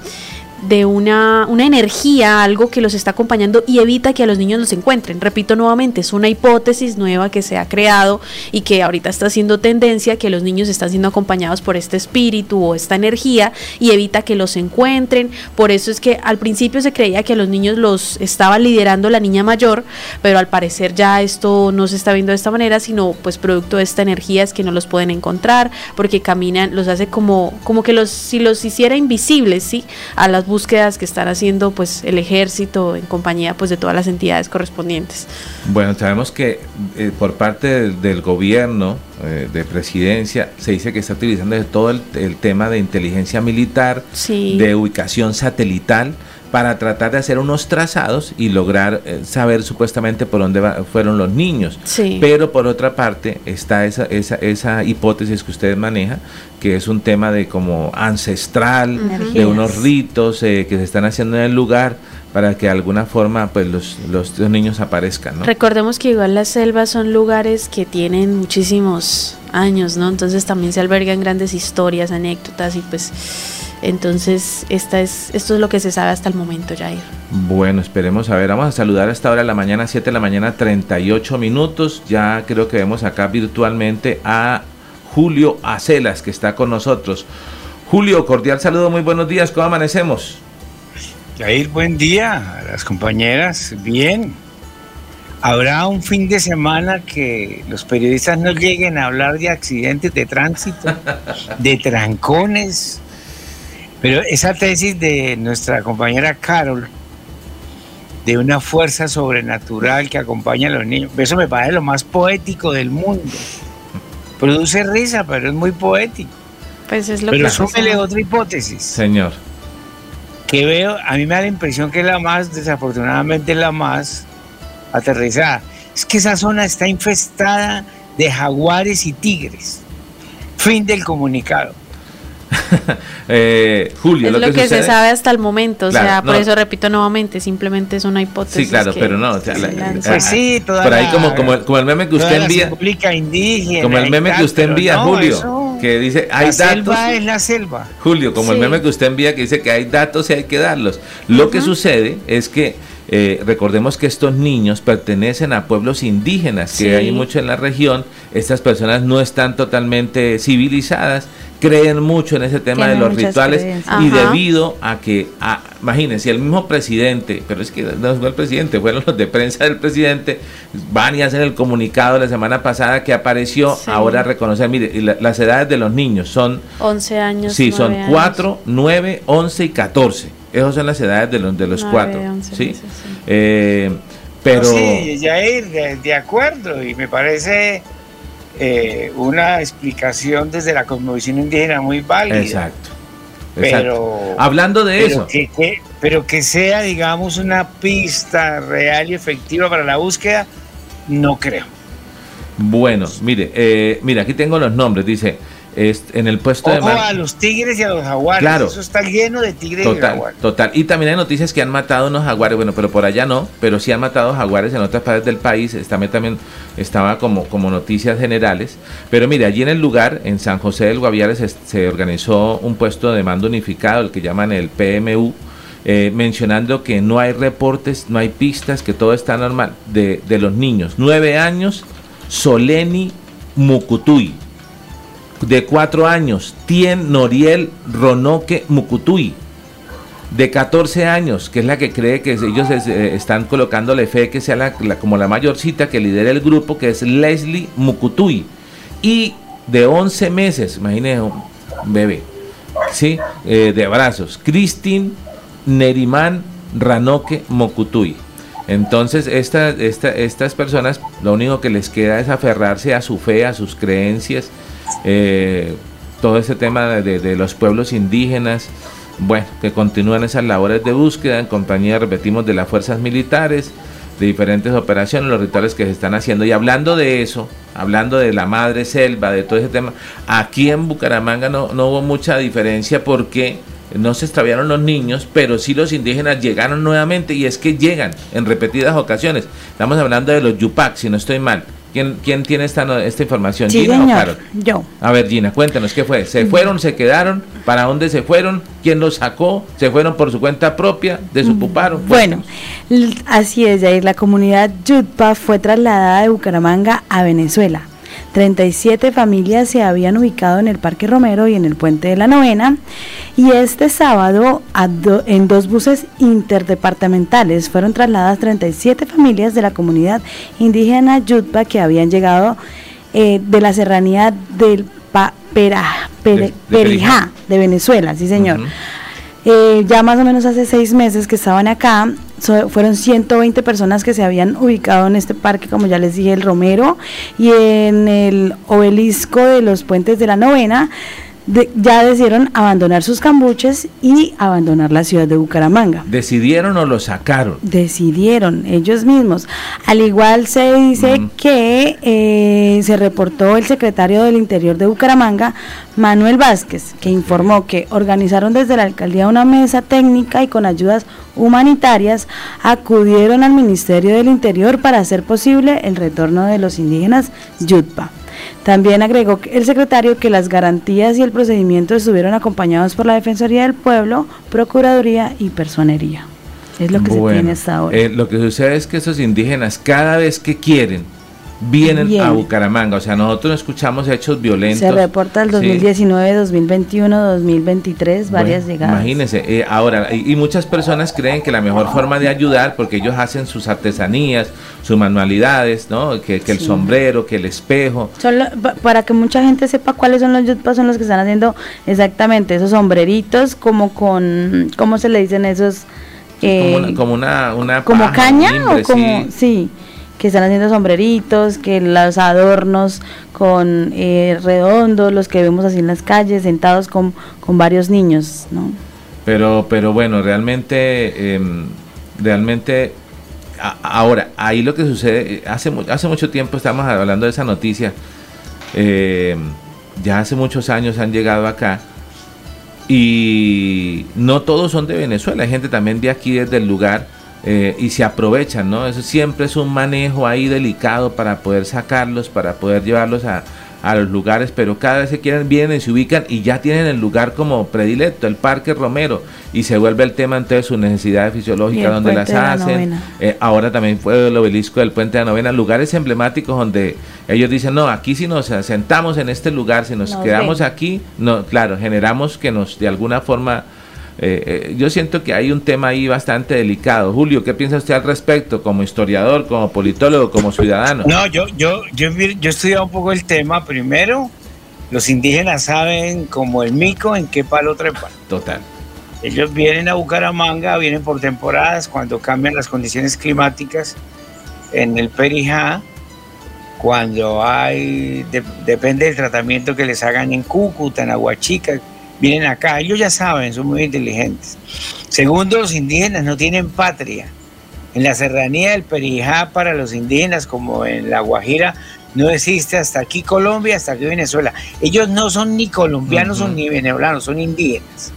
de una, una energía, algo que los está acompañando y evita que a los niños los encuentren. Repito nuevamente, es una hipótesis nueva que se ha creado y que ahorita está haciendo tendencia, que los niños están siendo acompañados por este espíritu o esta energía y evita que los encuentren. Por eso es que al principio se creía que a los niños los estaba liderando la niña mayor, pero al parecer ya esto no se está viendo de esta manera, sino pues producto de esta energía es que no los pueden encontrar porque caminan, los hace como, como que los, si los hiciera invisibles, ¿sí? A las búsquedas que están haciendo pues el ejército en compañía pues de todas las entidades correspondientes. Bueno, sabemos que eh, por parte del, gobierno eh, de presidencia se dice que está utilizando todo el, tema de inteligencia militar, de ubicación satelital para tratar de hacer unos trazados y lograr eh, saber supuestamente por dónde fueron los niños. Pero por otra parte está esa, esa, esa hipótesis que ustedes manejan, que es un tema de como ancestral, de unos ritos eh, que se están haciendo en el lugar para que de alguna forma pues los, los, niños aparezcan. Recordemos que igual las selvas son lugares que tienen muchísimos años, ¿no? Entonces también se albergan grandes historias, anécdotas y pues entonces, esta es, esto es lo que se sabe hasta el momento, Jair. Bueno, esperemos a ver. Vamos a saludar a esta hora de la mañana, 7 de la mañana, 38 minutos. Ya creo que vemos acá virtualmente a Julio Acelas, que está con nosotros. Julio, cordial saludo, muy buenos días. ¿Cómo amanecemos? Jair, buen día a las compañeras. Bien. Habrá un fin de semana que los periodistas no lleguen a hablar de accidentes de tránsito, de trancones, pero esa tesis de nuestra compañera Carol, de una fuerza sobrenatural que acompaña a los niños, eso me parece lo más poético del mundo. Produce risa, pero es muy poético. Pues es lo pero súmele otra hipótesis. Señor. Que veo, a mí me da la impresión que es la más, desafortunadamente la más aterrizada. Es que esa zona está infestada de jaguares y tigres. Fin del comunicado. eh, Julio, es lo, que, se sabe hasta el momento, o sea, por eso repito nuevamente, simplemente es una hipótesis. Sí, claro, pero no, pues sí, por ahí como, como, el meme que usted envía, como el meme que usted envía, Julio, que dice hay la datos. Selva es la selva. Julio, como el meme que usted envía que dice que hay datos y hay que darlos. Lo que sucede es que eh, recordemos que estos niños pertenecen a pueblos indígenas, que hay mucho en la región. Estas personas no están totalmente civilizadas, creen mucho en ese tema de los rituales y debido a que, imagínense, el mismo presidente, pero es que no fue el presidente, fueron los de prensa del presidente, van y hacen el comunicado la semana pasada que apareció, ahora reconocer, mire, las edades de los niños son... 11 años. Sí, son 4, 9, 11 y 14. Esas son las edades de los, de los cuatro. ¿sí? Eh, pero... sí, Jair, de, de acuerdo, y me parece eh, una explicación desde la cosmovisión indígena muy válida. Exacto. Pero, Hablando de eso. Que, pero que sea, digamos, una pista real y efectiva para la búsqueda, no creo. Bueno, mire, eh, mire, aquí tengo los nombres. Dice en el puesto de a los tigres y a los jaguares. Claro. Eso está lleno de tigres total, y jaguares. Total. Y también hay noticias que han matado unos jaguares. Bueno, pero por allá no. Pero sí han matado jaguares en otras partes del país. También, también estaba como, como noticias generales. Pero mire, allí en el lugar, en San José del Guaviare, se, organizó un puesto de mando unificado, el que llaman el PMU. Eh, mencionando que no hay reportes, no hay pistas, que todo está normal, de, de los niños. Nueve años, Soleni Mucutuy, de cuatro años, Tien Noriel Ronoque Mukutui, de 14 años, que es la que cree que ellos eh, están colocándole fe que sea como la mayorcita que lidera el grupo, que es Leslie Mukutui, y de 11 meses, imagínense un bebé, ¿sí? Eh, de brazos, Christine Neriman Ranoque Mukutui. Entonces, esta, estas personas lo único que les queda es aferrarse a su fe, a sus creencias, eh, todo ese tema de, los pueblos indígenas, bueno, que continúan esas labores de búsqueda en compañía, repetimos, de las fuerzas militares, de diferentes operaciones, los rituales que se están haciendo. Y hablando de eso, hablando de la madre selva, de todo ese tema, aquí en Bucaramanga no, no hubo mucha diferencia porque no se extraviaron los niños, pero sí los indígenas llegaron nuevamente y es que llegan en repetidas ocasiones. Estamos hablando de los Yupac, si no estoy mal. ¿Quién, tiene esta, esta información? Sí, Gina Yo. A ver, Gina, cuéntanos, ¿qué fue? ¿Se fueron, se quedaron? ¿Para dónde se fueron? ¿Quién los sacó? ¿Se fueron por su cuenta propia? ¿Desocuparon? Bueno, así es, Jair. La comunidad Yutpa fue trasladada de Bucaramanga a Venezuela 37 familias se habían ubicado en el Parque Romero y en el Puente de la Novena. Y este sábado, en dos buses interdepartamentales, fueron trasladadas 37 familias de la comunidad indígena Yutpa que habían llegado eh, de la serranía del Perijá, de Venezuela, sí señor. Eh, ya más o menos hace seis meses que estaban acá, fueron 120 personas que se habían ubicado en este parque, como ya les dije, el Romero, y en el obelisco de los puentes de la novena ya decidieron abandonar sus cambuches y abandonar la ciudad de Bucaramanga. ¿Decidieron o lo sacaron? Decidieron ellos mismos. Al igual se dice que eh, se reportó el secretario del Interior de Bucaramanga, Manuel Vázquez, que informó que organizaron desde la alcaldía una mesa técnica y con ayudas humanitarias acudieron al Ministerio del Interior para hacer posible el retorno de los indígenas Yutpa. También agregó el secretario que las garantías y el procedimiento estuvieron acompañados por la Defensoría del Pueblo, Procuraduría y Personería. Es lo que se tiene hasta ahora. Eh, lo que sucede es que esos indígenas cada vez que quieren vienen a Bucaramanga. O sea, nosotros escuchamos hechos violentos. Se reporta el 2019, 2021, 2023, varias llegadas. Imagínense, eh, ahora, y, muchas personas creen que la mejor forma de ayudar, porque ellos hacen sus artesanías, sus manualidades, ¿no? Que, el sombrero, que el espejo. para que mucha gente sepa cuáles son los yutpas, son los que están haciendo exactamente esos sombreritos, como con, ¿cómo se le dicen esos? como una, una, como caña o como sí que están haciendo sombreritos, que los adornos con eh, redondos, los que vemos así en las calles, sentados con, varios niños, ¿no? Pero, pero bueno, realmente, em, realmente, ahora, ahí lo que sucede, hace, hace mucho tiempo estamos hablando de esa noticia, em, ya hace muchos años han llegado acá, y no todos son de Venezuela, hay gente también de aquí desde el lugar, eh, y se aprovechan, ¿no? Eso siempre es un manejo ahí delicado para poder sacarlos, para poder llevarlos a, a los lugares, pero cada vez se quieren, vienen, se ubican y ya tienen el lugar como predilecto, el Parque Romero, y se vuelve el tema entonces sus necesidades fisiológicas, donde las hacen. Eh, ahora también fue el obelisco del Puente de la Novena, lugares emblemáticos donde ellos dicen, no, aquí si nos sentamos en este lugar, si nos, quedamos aquí, no, claro, generamos que nos de alguna forma eh, eh, yo siento que hay un tema ahí bastante delicado. Julio, ¿qué piensa usted al respecto como historiador, como politólogo, como ciudadano? No, yo, yo, yo, yo he estudiado un poco el tema. Primero, los indígenas saben como el mico en qué palo trepan. Total. Ellos vienen a Bucaramanga, vienen por temporadas, cuando cambian las condiciones climáticas en el Perijá, cuando hay, depende del tratamiento que les hagan en Cúcuta, en Aguachica, vienen acá, ellos ya saben, son muy inteligentes. Segundo, los indígenas no tienen patria. En la serranía del Perijá para los indígenas, como en la Guajira, no existe hasta aquí Colombia, hasta aquí Venezuela. Ellos no son ni colombianos ni venezolanos, son indígenas,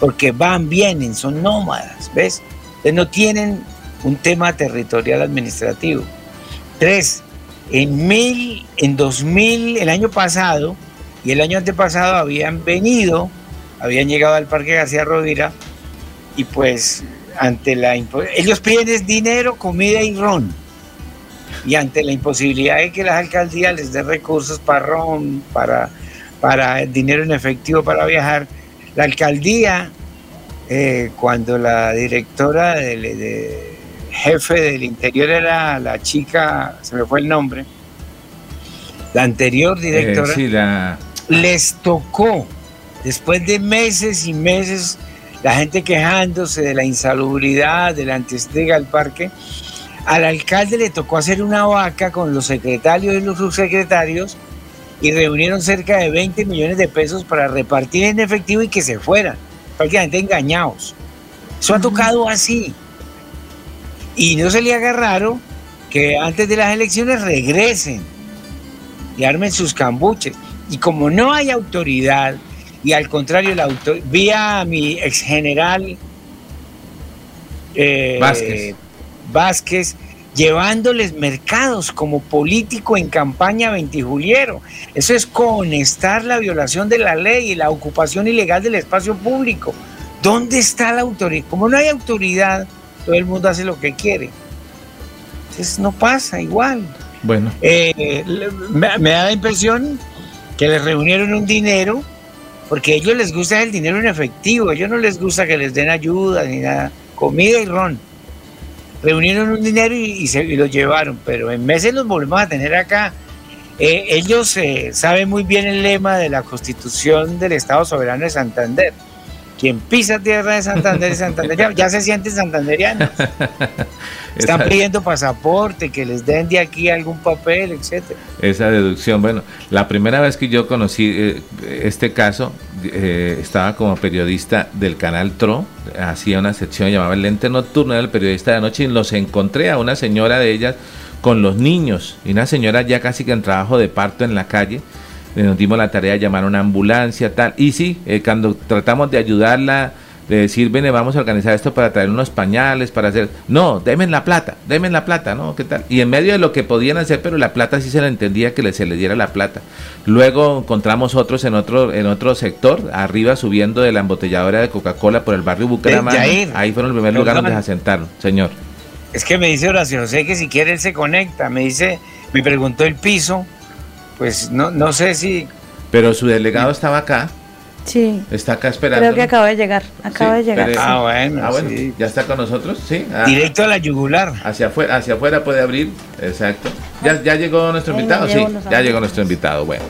porque van, vienen, son nómadas, ¿ves? Entonces no tienen un tema territorial administrativo. Tres, en mil, en 2000, el año pasado, y el año antepasado habían venido, habían llegado al Parque García Rovira y pues ante la ellos piden dinero, comida y ron. Y ante la imposibilidad de que las alcaldías les den recursos para ron, para, para dinero en efectivo para viajar, la alcaldía, eh, cuando la directora del jefe del interior era la chica, se me fue el nombre, la anterior eh, directora. sí, la les tocó, después de meses y meses, la gente quejándose de la insalubridad, de la antestrega al parque, al alcalde le tocó hacer una vaca con los secretarios y los subsecretarios y reunieron cerca de 20 millones de pesos para repartir en efectivo y que se fueran, prácticamente engañados. Eso ha tocado así. Y no se le agarraron que antes de las elecciones regresen y armen sus cambuches. Y como no hay autoridad, y al contrario, la autor vía a mi ex general eh, Vázquez. Vázquez, llevándoles mercados como político en campaña ventijuliero. Eso es conestar la violación de la ley y la ocupación ilegal del espacio público. ¿Dónde está la autoridad? Como no hay autoridad, todo el mundo hace lo que quiere. Entonces no pasa igual. Bueno. Eh, me, me da la impresión que les reunieron un dinero, porque a ellos les gusta el dinero en efectivo, ellos no les gusta que les den ayuda ni nada, comida y ron. Reunieron un dinero y, se, lo llevaron, pero en meses los volvemos a tener acá. Eh, ellos eh, saben muy bien el lema de la constitución del Estado Soberano de Santander quien pisa tierra de Santander, Santander ya, ya se sienten santanderianos. Están pidiendo pasaporte, que les den de aquí algún papel, etcétera. Esa deducción, bueno, la primera vez que yo conocí eh, este caso, eh, estaba como periodista del canal TRO, hacía una sección llamada El Lente Nocturno, era el periodista de anoche, y los encontré a una señora de ellas con los niños, y una señora ya casi que en trabajo de parto en la calle, nos dimos la tarea de llamar a una ambulancia, tal. Y sí, eh, cuando tratamos de ayudarla, de decir, ven, vamos a organizar esto para traer unos pañales, para hacer, no, denme la plata, denme la plata, ¿no? ¿Qué tal? Y en medio de lo que podían hacer, pero la plata sí se le entendía que se les diera la plata. Luego encontramos otros en otro, en otro sector, arriba subiendo de la embotelladora de Coca-Cola por el barrio Bucaramanga. ahí fueron el primer lugar donde se asentaron, señor. Es que me dice Horacio sé que si quiere él se conecta, me dice, me preguntó el piso, pues no, no sé si... Pero su delegado estaba acá. Sí. Está acá esperando. Creo que acaba de llegar. Acaba de llegar. Ah, bueno. Ah, bueno. ¿Ya está con nosotros? Sí. Ah. Directo a la yugular. Hacia afuera, hacia afuera puede abrir. Exacto. ¿Ya, ya llegó nuestro invitado? Sí, ya llegó nuestro invitado. Bueno.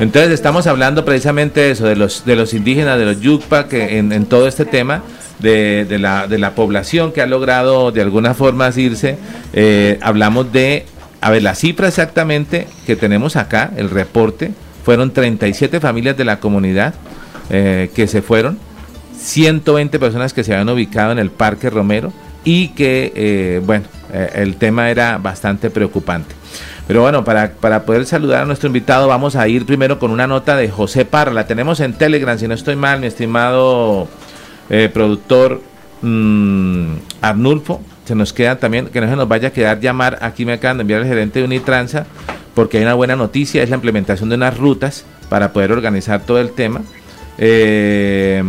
Entonces estamos hablando precisamente de eso, de los, de los indígenas, de los yucpa, que en, en todo este tema. De, de, la, de la población que ha logrado de alguna forma irse, eh, hablamos de a ver, la cifra exactamente que tenemos acá, el reporte, fueron 37 familias de la comunidad eh, que se fueron, 120 personas que se habían ubicado en el Parque Romero y que, eh, bueno, eh, el tema era bastante preocupante. Pero bueno, para, para, poder saludar a nuestro invitado vamos a ir primero con una nota de José Parra. La tenemos en Telegram, si no estoy mal, mi estimado productor mmm, Arnulfo se nos queda también, que no se nos vaya a quedar llamar, aquí me acaban de enviar el gerente de Unitransa, porque hay una buena noticia, es la implementación de unas rutas para poder organizar todo el tema. Eh,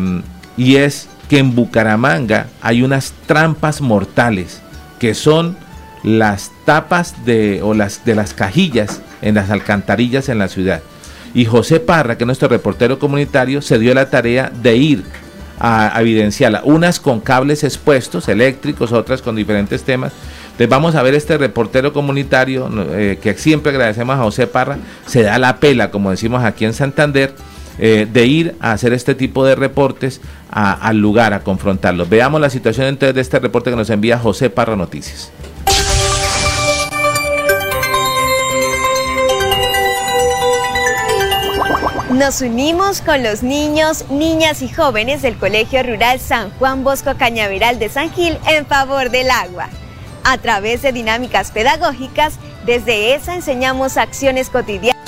y es que en Bucaramanga hay unas trampas mortales, que son las tapas de, o las, de las cajillas en las alcantarillas en la ciudad. Y José Parra, que es nuestro reportero comunitario, se dio la tarea de ir a, evidenciarla, unas con cables expuestos, eléctricos, otras con diferentes temas. Entonces vamos a ver este reportero comunitario, eh, que siempre agradecemos a José Parra, se da la pela, como decimos aquí en Santander, eh, de ir a hacer este tipo de reportes al lugar, a confrontarlos. Veamos la situación entonces de este reporte que nos envía José Parra Noticias. Nos unimos con los niños, niñas y jóvenes del Colegio Rural San Juan Bosco Cañaveral de San Gil en favor del agua. A través de dinámicas pedagógicas, desde esa enseñamos acciones cotidianas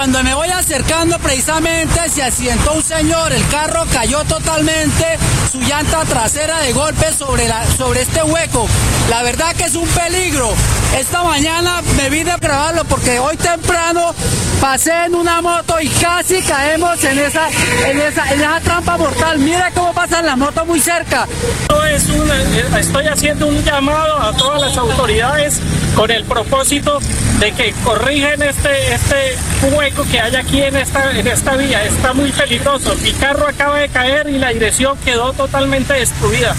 cuando me voy acercando precisamente se asientó un señor, el carro cayó totalmente, su llanta trasera de golpe sobre, la, sobre este hueco. La verdad que es un peligro. Esta mañana me vine a grabarlo porque hoy temprano pasé en una moto y casi caemos en esa, en esa, en esa trampa mortal. Mira cómo pasan las motos muy cerca. estoy haciendo un llamado a todas las autoridades con el propósito de que corrigen este, este hueco que hay aquí en esta, en esta vía. Está muy peligroso. Mi carro acaba de caer y la dirección quedó totalmente destruida.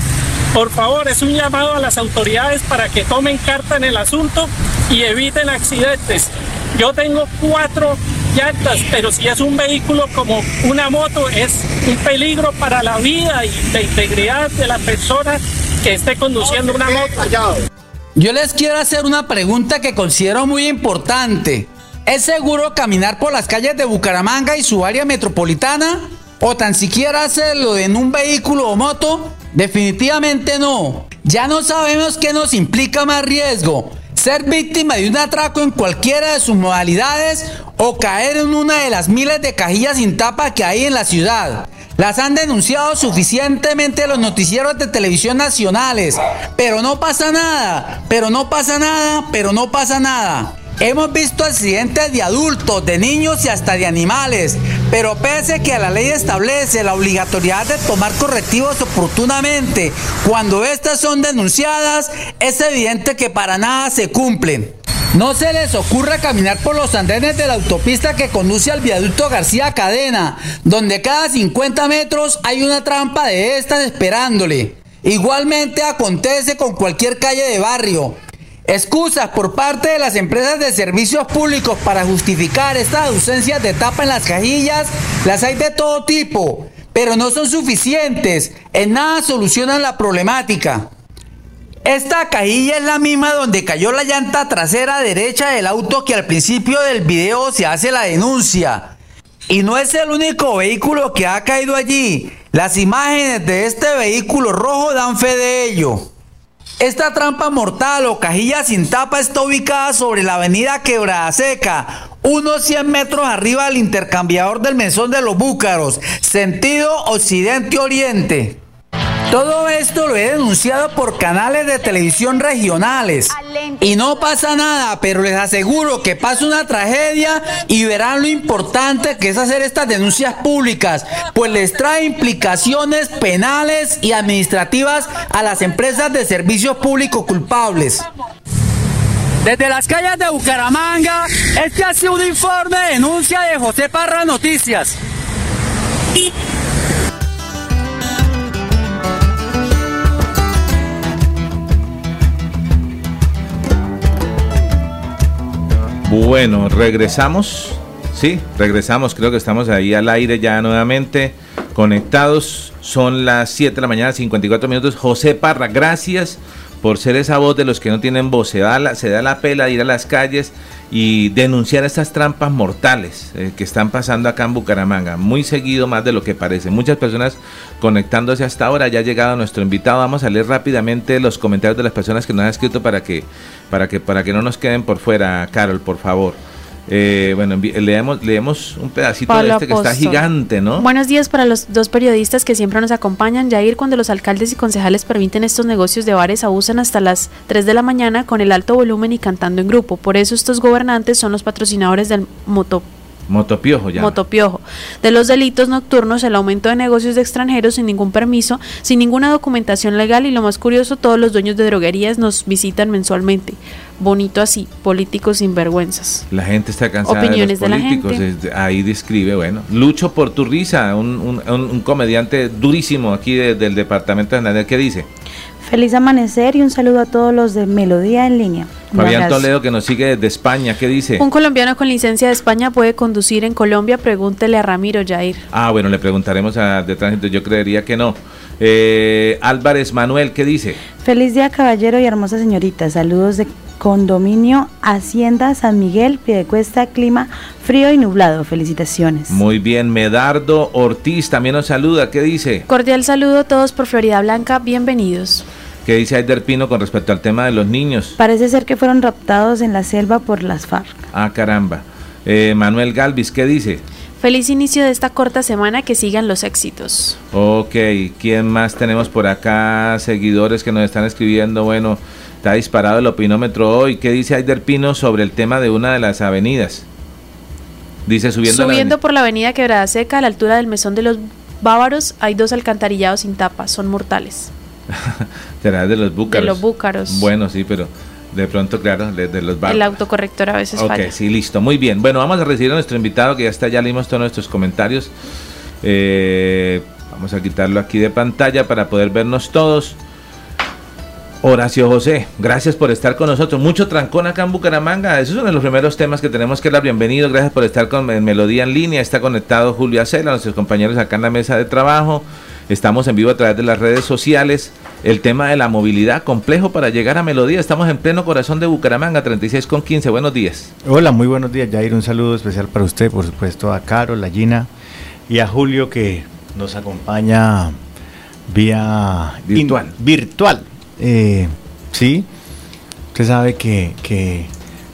Por favor, es un llamado a las autoridades para que tomen carta en el asunto y eviten accidentes. Yo tengo cuatro llantas, pero si es un vehículo como una moto, es un peligro para la vida y la integridad de la persona que esté conduciendo una moto. Yo les quiero hacer una pregunta que considero muy importante. ¿Es seguro caminar por las calles de Bucaramanga y su área metropolitana? ¿O tan siquiera hacerlo en un vehículo o moto? Definitivamente no. Ya no sabemos qué nos implica más riesgo. Ser víctima de un atraco en cualquiera de sus modalidades o caer en una de las miles de cajillas sin tapa que hay en la ciudad. Las han denunciado suficientemente los noticieros de televisión nacionales. Pero no pasa nada, pero no pasa nada, pero no pasa nada. Hemos visto accidentes de adultos, de niños y hasta de animales, pero pese que la ley establece la obligatoriedad de tomar correctivos oportunamente cuando estas son denunciadas, es evidente que para nada se cumplen. No se les ocurra caminar por los andenes de la autopista que conduce al viaducto García Cadena, donde cada 50 metros hay una trampa de estas esperándole. Igualmente acontece con cualquier calle de barrio. Excusas por parte de las empresas de servicios públicos para justificar estas ausencias de tapa en las cajillas las hay de todo tipo, pero no son suficientes. En nada solucionan la problemática. Esta cajilla es la misma donde cayó la llanta trasera derecha del auto que al principio del video se hace la denuncia. Y no es el único vehículo que ha caído allí. Las imágenes de este vehículo rojo dan fe de ello. Esta trampa mortal o cajilla sin tapa está ubicada sobre la avenida Quebrada Seca, unos 100 metros arriba del intercambiador del Mesón de los Búcaros, sentido occidente-oriente. Todo esto lo he denunciado por canales de televisión regionales. Y no pasa nada, pero les aseguro que pasa una tragedia y verán lo importante que es hacer estas denuncias públicas, pues les trae implicaciones penales y administrativas a las empresas de servicios públicos culpables. Desde las calles de Bucaramanga, este ha sido un informe de denuncia de José Parra Noticias. Bueno, regresamos. Sí, regresamos. Creo que estamos ahí al aire ya nuevamente conectados. Son las 7 de la mañana, 54 minutos. José Parra, gracias por ser esa voz de los que no tienen voz. Se da la, pela de ir a las calles y denunciar estas trampas mortales eh, que están pasando acá en Bucaramanga. Muy seguido más de lo que parece. Muchas personas conectándose hasta ahora. Ya ha llegado nuestro invitado. Vamos a leer rápidamente los comentarios de las personas que nos han escrito para que, para que, para que no nos queden por fuera. Carol, por favor. Eh, bueno, leemos, leemos un pedacito de este que está gigante, ¿no? Buenos días para los dos periodistas que siempre nos acompañan. Yair, cuando los alcaldes y concejales permiten estos negocios de bares, abusan hasta las 3 de la mañana con el alto volumen y cantando en grupo. Por eso estos gobernantes son los patrocinadores del moto Motopiojo ya. Motopiojo. De los delitos nocturnos, el aumento de negocios de extranjeros sin ningún permiso, sin ninguna documentación legal y lo más curioso, todos los dueños de droguerías nos visitan mensualmente. Bonito así, políticos sin vergüenzas. La gente está cansada Opiniones de los políticos. ahí describe, bueno, Lucho por tu risa, un, un, comediante durísimo aquí del departamento de Nadia, ¿qué dice? Feliz amanecer y un saludo a todos los de Melodía en línea. Fabián Toledo que nos sigue desde España, ¿qué dice? Un colombiano con licencia de España puede conducir en Colombia, pregúntele a Ramiro Jair. Ah, bueno, le preguntaremos a de tránsito, yo creería que no. Eh, Álvarez Manuel, ¿qué dice? Feliz día caballero y hermosa señorita, saludos de condominio Hacienda San Miguel, Piedecuesta, clima frío y nublado. Felicitaciones. Muy bien, Medardo Ortiz también nos saluda. ¿Qué dice? Cordial saludo a todos por Florida Blanca. Bienvenidos. ¿Qué dice Aider Pino con respecto al tema de los niños? Parece ser que fueron raptados en la selva por las FARC. Ah, caramba. Eh, Manuel Galvis, ¿qué dice? Feliz inicio de esta corta semana, que sigan los éxitos. Ok, ¿quién más tenemos por acá? Seguidores que nos están escribiendo. Bueno, está disparado el opinómetro hoy. ¿Qué dice Aider Pino sobre el tema de una de las avenidas? Dice subiendo. Subiendo por la avenida Quebrada Seca a la altura del mesón de los bávaros hay dos alcantarillados sin tapa, son mortales. Será de los búcaros. De los búcaros. Bueno, sí, pero de pronto, claro, de, los El autocorrector a veces Ok, sí, listo. Muy bien. Bueno, vamos a recibir a nuestro invitado que ya está, ya leímos todos nuestros comentarios. Eh, vamos a quitarlo aquí de pantalla para poder vernos todos. Horacio José, gracias por estar con nosotros. Mucho trancón acá en Bucaramanga. Esos son los primeros temas que tenemos que dar. Bienvenido, gracias por estar con Melodía en línea. Está conectado Julio Acela, nuestros compañeros acá en la mesa de trabajo. Estamos en vivo a través de las redes sociales. El tema de la movilidad complejo para llegar a Melodía. Estamos en pleno corazón de Bucaramanga, 36 con 15. Buenos días. Hola, muy buenos días, Jair. Un saludo especial para usted, por supuesto, a Caro, a Gina y a Julio que nos acompaña vía virtual. virtual. Eh, sí, usted sabe que,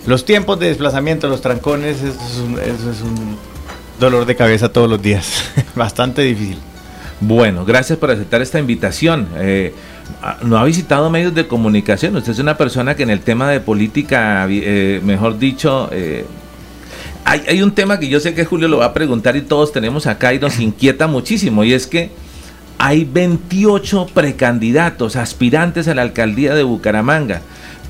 los tiempos de desplazamiento, los trancones, eso es un dolor de cabeza todos los días. Bastante difícil. Bueno, gracias por aceptar esta invitación. Eh, no ha visitado medios de comunicación. Usted es una persona que en el tema de política, eh, mejor dicho, eh, hay, hay, un tema que yo sé que Julio lo va a preguntar y todos tenemos acá y nos inquieta muchísimo y es que hay 28 precandidatos, aspirantes a la alcaldía de Bucaramanga,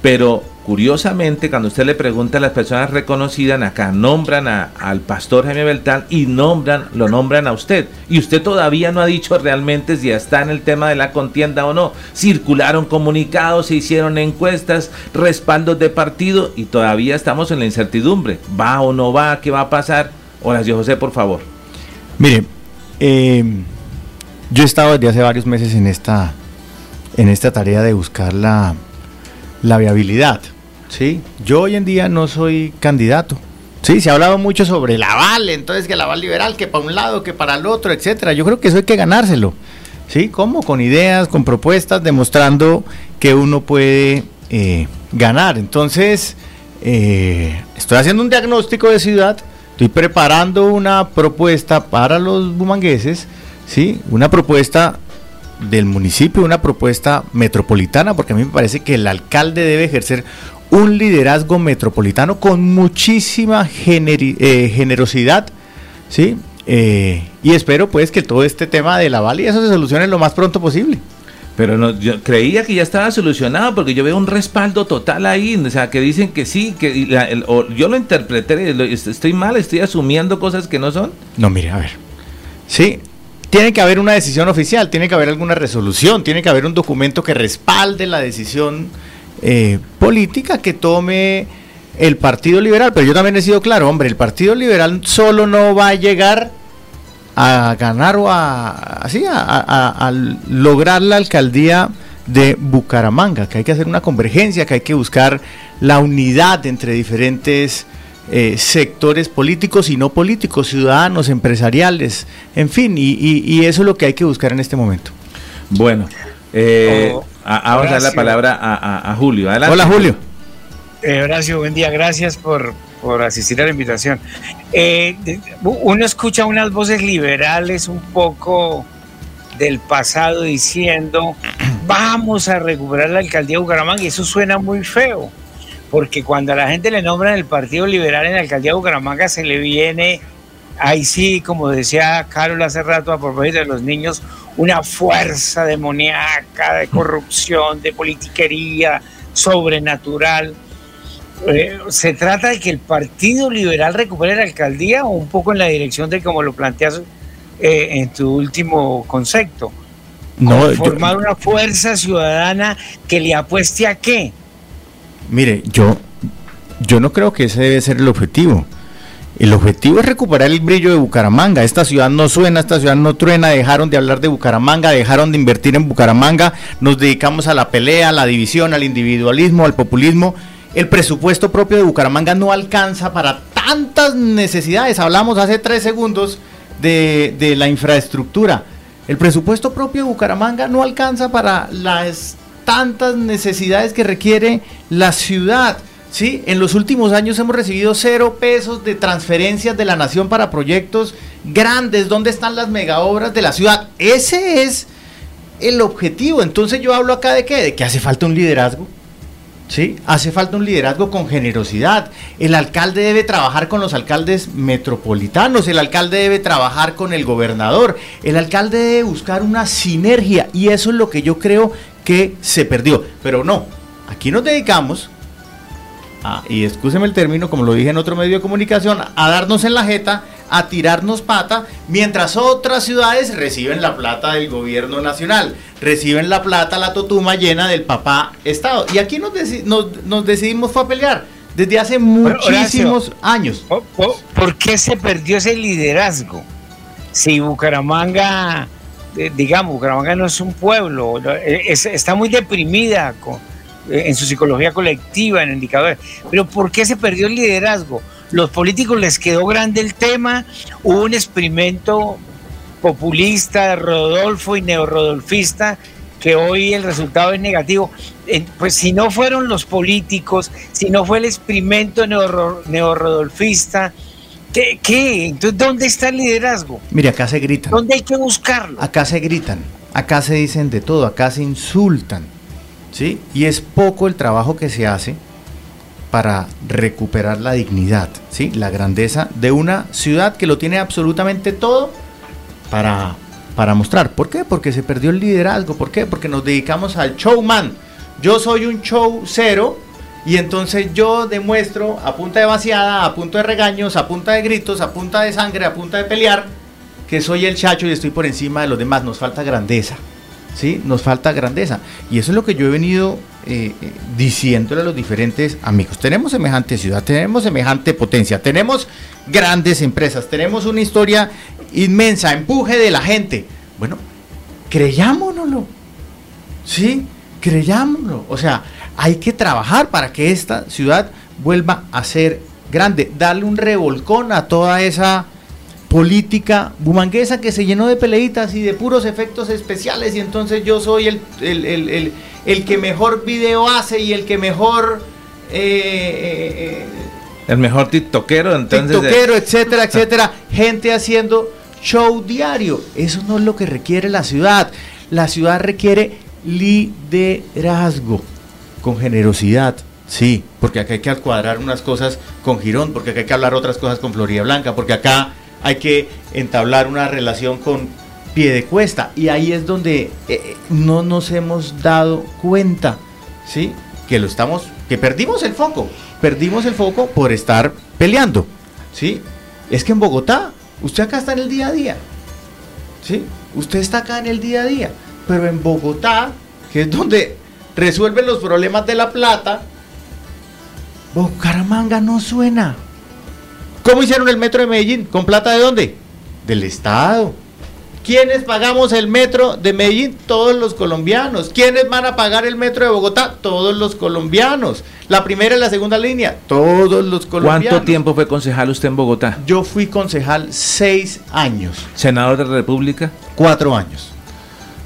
pero Curiosamente, cuando usted le pregunta a las personas reconocidas acá, nombran al pastor Jaime Beltrán y nombran, lo nombran a usted. Y usted todavía no ha dicho realmente si está en el tema de la contienda o no. Circularon comunicados, se hicieron encuestas, respaldos de partido y todavía estamos en la incertidumbre. ¿Va o no va? ¿Qué va a pasar? Horacio José, por favor. Mire, eh, yo he estado desde hace varios meses en esta, en esta tarea de buscar la, la viabilidad Sí, yo hoy en día no soy candidato. Sí, se ha hablado mucho sobre el aval, entonces que el aval liberal, que para un lado, que para el otro, etcétera. Yo creo que eso hay que ganárselo. ¿Sí? ¿Cómo? Con ideas, con propuestas, demostrando que uno puede eh, ganar. Entonces, eh, estoy haciendo un diagnóstico de ciudad, estoy preparando una propuesta para los bumangueses, ¿sí? Una propuesta del municipio, una propuesta metropolitana, porque a mí me parece que el alcalde debe ejercer un liderazgo metropolitano con muchísima eh, generosidad, ¿sí? Eh, y espero pues que todo este tema de la Val y eso se solucione lo más pronto posible. Pero no, yo creía que ya estaba solucionado porque yo veo un respaldo total ahí, o sea, que dicen que sí, que yo lo interpreté, estoy mal, estoy asumiendo cosas que no son. No, mire, a ver. Sí, tiene que haber una decisión oficial, tiene que haber alguna resolución, tiene que haber un documento que respalde la decisión eh, política que tome el Partido Liberal. Pero yo también he sido claro, hombre, el Partido Liberal solo no va a llegar a ganar o a, así, a, lograr la alcaldía de Bucaramanga, que hay que hacer una convergencia, que hay que buscar la unidad entre diferentes eh, sectores políticos y no políticos, ciudadanos, empresariales, en fin, y, y, eso es lo que hay que buscar en este momento. Bueno, eh, oh, vamos a dar la palabra a, Julio. Hola Julio. Eh, Horacio, buen día, gracias por, por asistir a la invitación. Eh, uno escucha unas voces liberales un poco del pasado diciendo vamos a recuperar la alcaldía de Bucaramanga y eso suena muy feo porque cuando a la gente le nombran el Partido Liberal en la alcaldía de Bucaramanga se le viene, ahí sí, como decía Carol hace rato a propósito de los niños, una fuerza demoníaca de corrupción, de politiquería sobrenatural. Eh, ¿Se trata de que el Partido Liberal recupere la alcaldía o un poco en la dirección de como lo planteas eh, en tu último concepto? No, formar una fuerza ciudadana que le apueste a qué? Mire, yo, yo no creo que ese debe ser el objetivo. El objetivo es recuperar el brillo de Bucaramanga. Esta ciudad no suena, esta ciudad no truena, dejaron de hablar de Bucaramanga, dejaron de invertir en Bucaramanga, nos dedicamos a la pelea, a la división, al individualismo, al populismo. El presupuesto propio de Bucaramanga no alcanza para tantas necesidades. Hablamos hace tres segundos de, la infraestructura. El presupuesto propio de Bucaramanga no alcanza para las tantas necesidades que requiere la ciudad. ¿Sí? En los últimos años hemos recibido cero pesos de transferencias de la nación para proyectos grandes. ¿Dónde están las megaobras de la ciudad? Ese es el objetivo. Entonces yo hablo acá de qué? De que hace falta un liderazgo. ¿Sí? Hace falta un liderazgo con generosidad. El alcalde debe trabajar con los alcaldes metropolitanos, el alcalde debe trabajar con el gobernador, el alcalde debe buscar una sinergia y eso es lo que yo creo que se perdió. Pero no, aquí nos dedicamos, a, y escúcheme el término, como lo dije en otro medio de comunicación, a darnos en la jeta, a tirarnos pata, mientras otras ciudades reciben la plata del gobierno nacional, reciben la plata, la totuma llena del papá Estado. Y aquí nos, nos, decidimos fue a pelear desde hace muchísimos años. ¿Por qué se perdió ese liderazgo? Si Bucaramanga digamos, Bucaramanga no es un pueblo, está muy deprimida en su psicología colectiva, en indicadores. Pero ¿por qué se perdió el liderazgo? Los políticos les quedó grande el tema, hubo un experimento populista, rodolfo y neorrodolfista, que hoy el resultado es negativo. Pues si no fueron los políticos, si no fue el experimento neorrodolfista, ¿Qué? Entonces, ¿dónde está el liderazgo? Mire, acá se gritan. ¿Dónde hay que buscarlo? Acá se gritan, acá se dicen de todo, acá se insultan, ¿sí? Y es poco el trabajo que se hace para recuperar la dignidad, ¿sí? La grandeza de una ciudad que lo tiene absolutamente todo para, para mostrar. ¿Por qué? Porque se perdió el liderazgo. ¿Por qué? Porque nos dedicamos al showman. Yo soy un show cero y entonces yo demuestro a punta de vaciada, a punta de regaños, a punta de gritos, a punta de sangre, a punta de pelear, que soy el chacho y estoy por encima de los demás. Nos falta grandeza. ¿Sí? Nos falta grandeza. Y eso es lo que yo he venido eh, eh, diciéndole a los diferentes amigos. Tenemos semejante ciudad, tenemos semejante potencia, tenemos grandes empresas, tenemos una historia inmensa, empuje de la gente. Bueno, creyámonoslo. ¿Sí? Creyámonoslo. O sea, hay que trabajar para que esta ciudad vuelva a ser grande, darle un revolcón a toda esa política bumanguesa que se llenó de peleitas y de puros efectos especiales y entonces yo soy el, el, que mejor video hace y el que mejor... Eh, eh, el mejor tiktokero, entonces... Tiktokero, etcétera, etcétera. Gente haciendo show diario. Eso no es lo que requiere la ciudad. La ciudad requiere liderazgo con generosidad, sí, porque acá hay que cuadrar unas cosas con Girón, porque acá hay que hablar otras cosas con Florida Blanca, porque acá hay que entablar una relación con pie de cuesta. Y ahí es donde eh, eh, no nos hemos dado cuenta, sí, que lo estamos, que perdimos el foco, perdimos el foco por estar peleando, sí. Es que en Bogotá, usted acá está en el día a día, sí, usted está acá en el día a día, pero en Bogotá, que es donde resuelven los problemas de la plata, Bucaramanga no suena. ¿Cómo hicieron el metro de Medellín? ¿Con plata de dónde? Del Estado. ¿Quiénes pagamos el metro de Medellín? Todos los colombianos. ¿Quiénes van a pagar el metro de Bogotá? Todos los colombianos. La primera y la segunda línea, todos los colombianos. ¿Cuánto tiempo fue concejal usted en Bogotá? Yo fui concejal seis años. ¿Senador de la República? Cuatro años.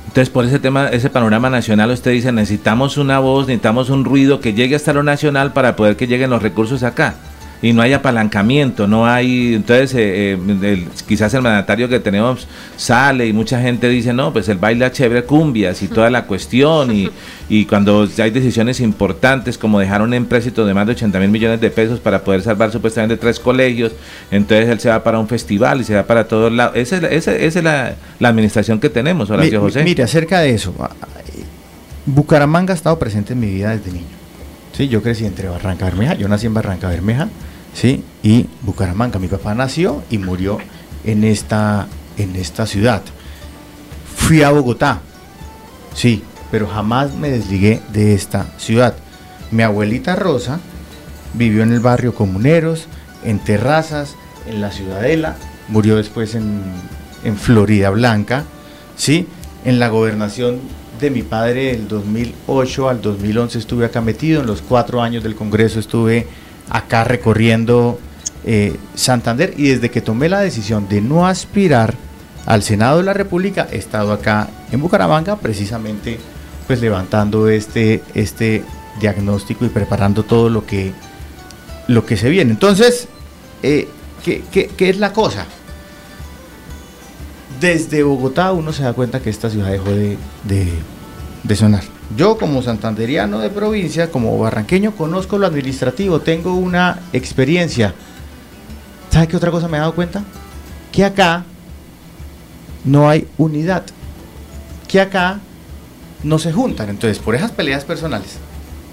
Entonces, por ese tema, ese panorama nacional, usted dice, necesitamos una voz, necesitamos un ruido que llegue hasta lo nacional para poder que lleguen los recursos acá y no hay apalancamiento, no hay, entonces eh, eh, quizás el mandatario que tenemos sale y mucha gente dice, no, pues el baile a chévere cumbias y toda la cuestión y, y cuando hay decisiones importantes como dejar un empréstito de más de 80 mil millones de pesos para poder salvar supuestamente tres colegios, entonces él se va para un festival y se va para todos lados. Esa es, es la, administración que tenemos, Horacio José. Mire, acerca de eso, ah, Bucaramanga ha estado presente en mi vida desde niño. Sí, yo crecí entre Barranca Bermeja, yo nací en Barranca Bermeja, ¿sí? Y Bucaramanga, mi papá nació y murió en esta, en esta ciudad. Fui a Bogotá, sí, pero jamás me desligué de esta ciudad. Mi abuelita Rosa vivió en el barrio Comuneros, en Terrazas, en la Ciudadela, murió después en, en Florida Blanca, ¿sí? En la gobernación de mi padre del 2008 al 2011 estuve acá metido, en los cuatro años del Congreso estuve acá recorriendo eh, Santander y desde que tomé la decisión de no aspirar al Senado de la República he estado acá en Bucaramanga precisamente pues levantando este, este diagnóstico y preparando todo lo que, lo que se viene. Entonces, eh, ¿qué, es la cosa? Desde Bogotá uno se da cuenta que esta ciudad dejó de, de sonar. Yo como santanderiano de provincia, como barranqueño, conozco lo administrativo, tengo una experiencia. ¿Sabe qué otra cosa me he dado cuenta? Que acá no hay unidad. Que acá no se juntan. Entonces, por esas peleas personales.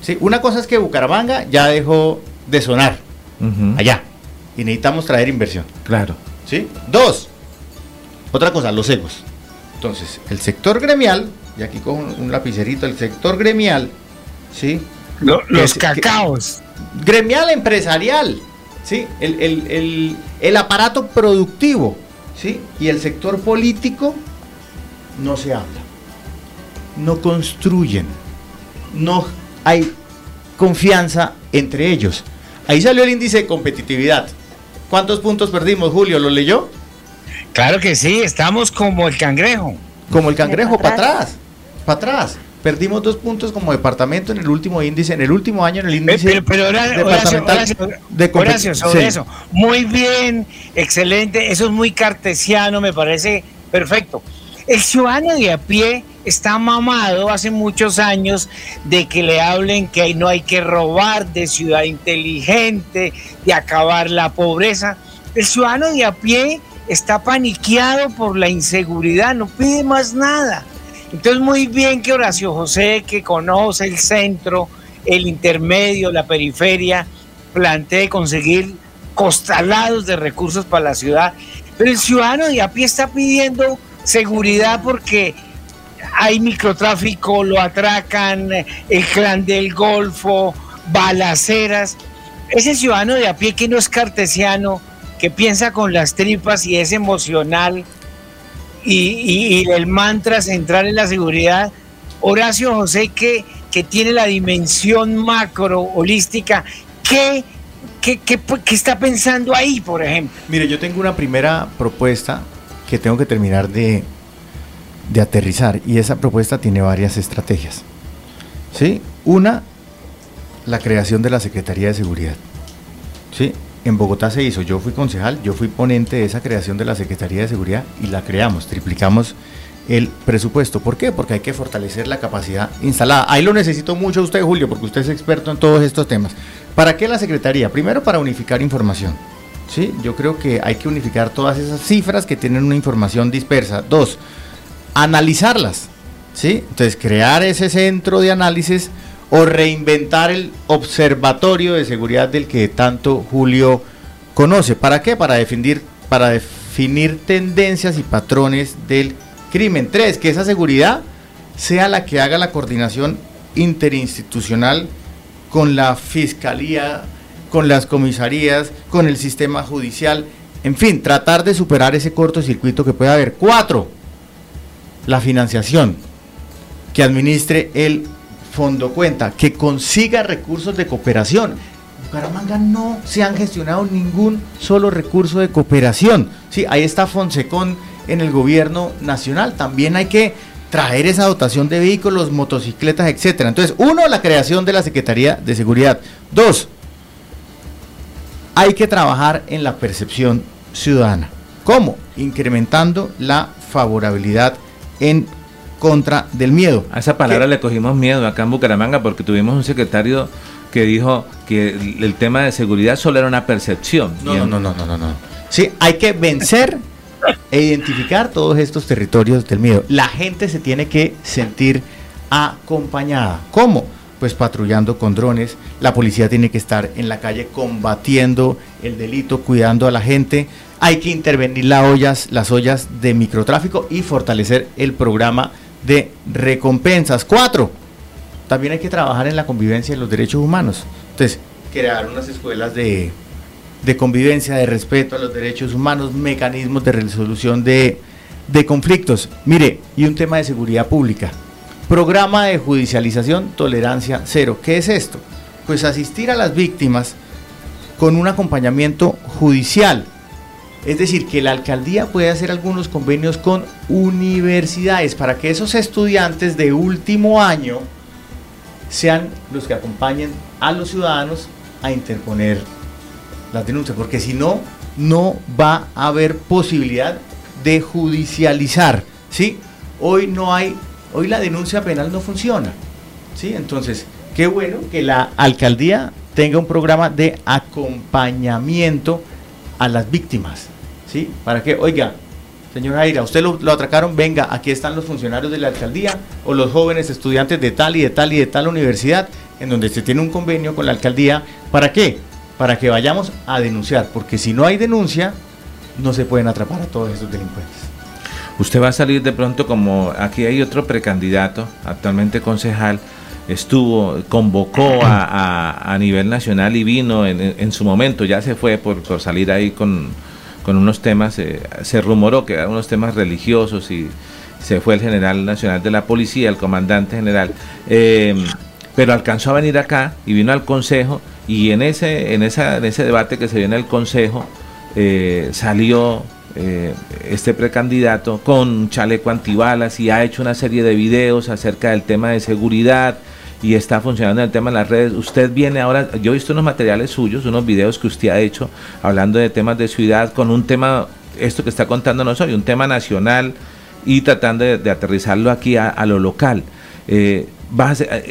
¿sí? Una cosa es que Bucaramanga ya dejó de sonar allá. Y necesitamos traer inversión. Claro. ¿Sí? Dos. Otra cosa, los egos. Entonces, el sector gremial y aquí con un lapicerito, el sector gremial, ¿sí? los cacaos. gremial empresarial, ¿sí? El, aparato productivo, ¿sí? Y el sector político no se habla, no construyen, no hay confianza entre ellos. Ahí salió el índice de competitividad. ¿Cuántos puntos perdimos, Julio? ¿Lo leyó? Claro que sí, estamos como el cangrejo. Como el cangrejo para atrás para atrás. Perdimos dos puntos como departamento en el último índice, en el último año en el índice pero, departamental de sobre eso. Muy bien, excelente, eso es muy cartesiano, me parece perfecto. El ciudadano de a pie está mamado hace muchos años de que le hablen que no hay que robar, de ciudad inteligente, de acabar la pobreza. El ciudadano de a pie está paniqueado por la inseguridad, no pide más nada. Entonces, muy bien que Horacio José, que conoce el centro, el intermedio, la periferia, plantee conseguir costalados de recursos para la ciudad. Pero el ciudadano de a pie está pidiendo seguridad porque hay microtráfico, lo atracan, el clan del Golfo, balaceras. Ese ciudadano de a pie que no es cartesiano, que piensa con las tripas y es emocional, y, el mantra central en la seguridad, Horacio José, que, que tiene la dimensión macro, holística, ¿qué, qué, qué, qué está pensando ahí, por ejemplo? Mire, yo tengo una primera propuesta que tengo que terminar de, de aterrizar y esa propuesta tiene varias estrategias. ¿Sí? Una, la creación de la Secretaría de Seguridad. ¿Sí? En Bogotá se hizo, yo fui concejal, yo fui ponente de esa creación de la Secretaría de Seguridad y la creamos, triplicamos el presupuesto. ¿Por qué? Porque hay que fortalecer la capacidad instalada. Ahí lo necesito mucho usted, Julio, porque usted es experto en todos estos temas. ¿Para qué la Secretaría? Primero, para unificar información. ¿sí? Yo creo que hay que unificar todas esas cifras que tienen una información dispersa. Dos, analizarlas. ¿sí? Entonces, crear ese centro de análisis o reinventar el observatorio de seguridad del que tanto Julio conoce. ¿Para qué? Para definir, para definir tendencias y patrones del crimen. Tres, que esa seguridad sea la que haga la coordinación interinstitucional con la fiscalía, con las comisarías, con el sistema judicial, en fin, tratar de superar ese cortocircuito que puede haber. Cuatro, la financiación, que administre el fondo cuenta, que consiga recursos de cooperación. Bucaramanga no se han gestionado ningún solo recurso de cooperación. Sí, ahí está Fonsecon en el gobierno nacional. También hay que traer esa dotación de vehículos, motocicletas, etcétera. Entonces, uno, la creación de la Secretaría de Seguridad. Dos, hay que trabajar en la percepción ciudadana. ¿Cómo? Incrementando la favorabilidad en contra del miedo. A esa palabra le cogimos miedo acá en Bucaramanga porque tuvimos un secretario que dijo que el, tema de seguridad solo era una percepción. No, no, no, no, no, no. Sí, hay que vencer e identificar todos estos territorios del miedo. La gente se tiene que sentir acompañada. ¿Cómo? Pues patrullando con drones. La policía tiene que estar en la calle combatiendo el delito, cuidando a la gente. Hay que intervenir las ollas, las ollas de microtráfico y fortalecer el programa de recompensas. Cuatro, también hay que trabajar en la convivencia de los derechos humanos. Entonces, crear unas escuelas de, de convivencia, de respeto a los derechos humanos, mecanismos de resolución de, de conflictos. Mire, y un tema de seguridad pública. Programa de judicialización, tolerancia cero. ¿Qué es esto? Pues asistir a las víctimas con un acompañamiento judicial es decir, que la alcaldía puede hacer algunos convenios con universidades para que esos estudiantes de último año sean los que acompañen a los ciudadanos a interponer las denuncias, porque si no, no va a haber posibilidad de judicializar, ¿sí? Hoy no hay, hoy la denuncia penal no funciona, ¿sí? Entonces, qué bueno que la alcaldía tenga un programa de acompañamiento a las víctimas. ¿Sí? Para que, oiga, señor Aira, usted lo, atracaron, venga, aquí están los funcionarios de la alcaldía o los jóvenes estudiantes de tal y de tal y de tal universidad, en donde se tiene un convenio con la alcaldía. ¿Para qué? Para que vayamos a denunciar, porque si no hay denuncia, no se pueden atrapar a todos esos delincuentes. Usted va a salir de pronto como aquí hay otro precandidato, actualmente concejal, estuvo, convocó a, a, nivel nacional y vino en, su momento, ya se fue por, salir ahí con, unos temas, eh, se rumoró que eran unos temas religiosos y se fue el general nacional de la policía, el comandante general, eh, pero alcanzó a venir acá y vino al consejo y en ese, en esa, en ese debate que se dio en el consejo eh, salió este precandidato con chaleco antibalas y ha hecho una serie de videos acerca del tema de seguridad, y está funcionando el tema de las redes. Usted viene ahora, yo he visto unos materiales suyos, unos videos que usted ha hecho hablando de temas de ciudad con un tema, esto que está contándonos hoy, un tema nacional y tratando de, aterrizarlo aquí a, lo local. Eh,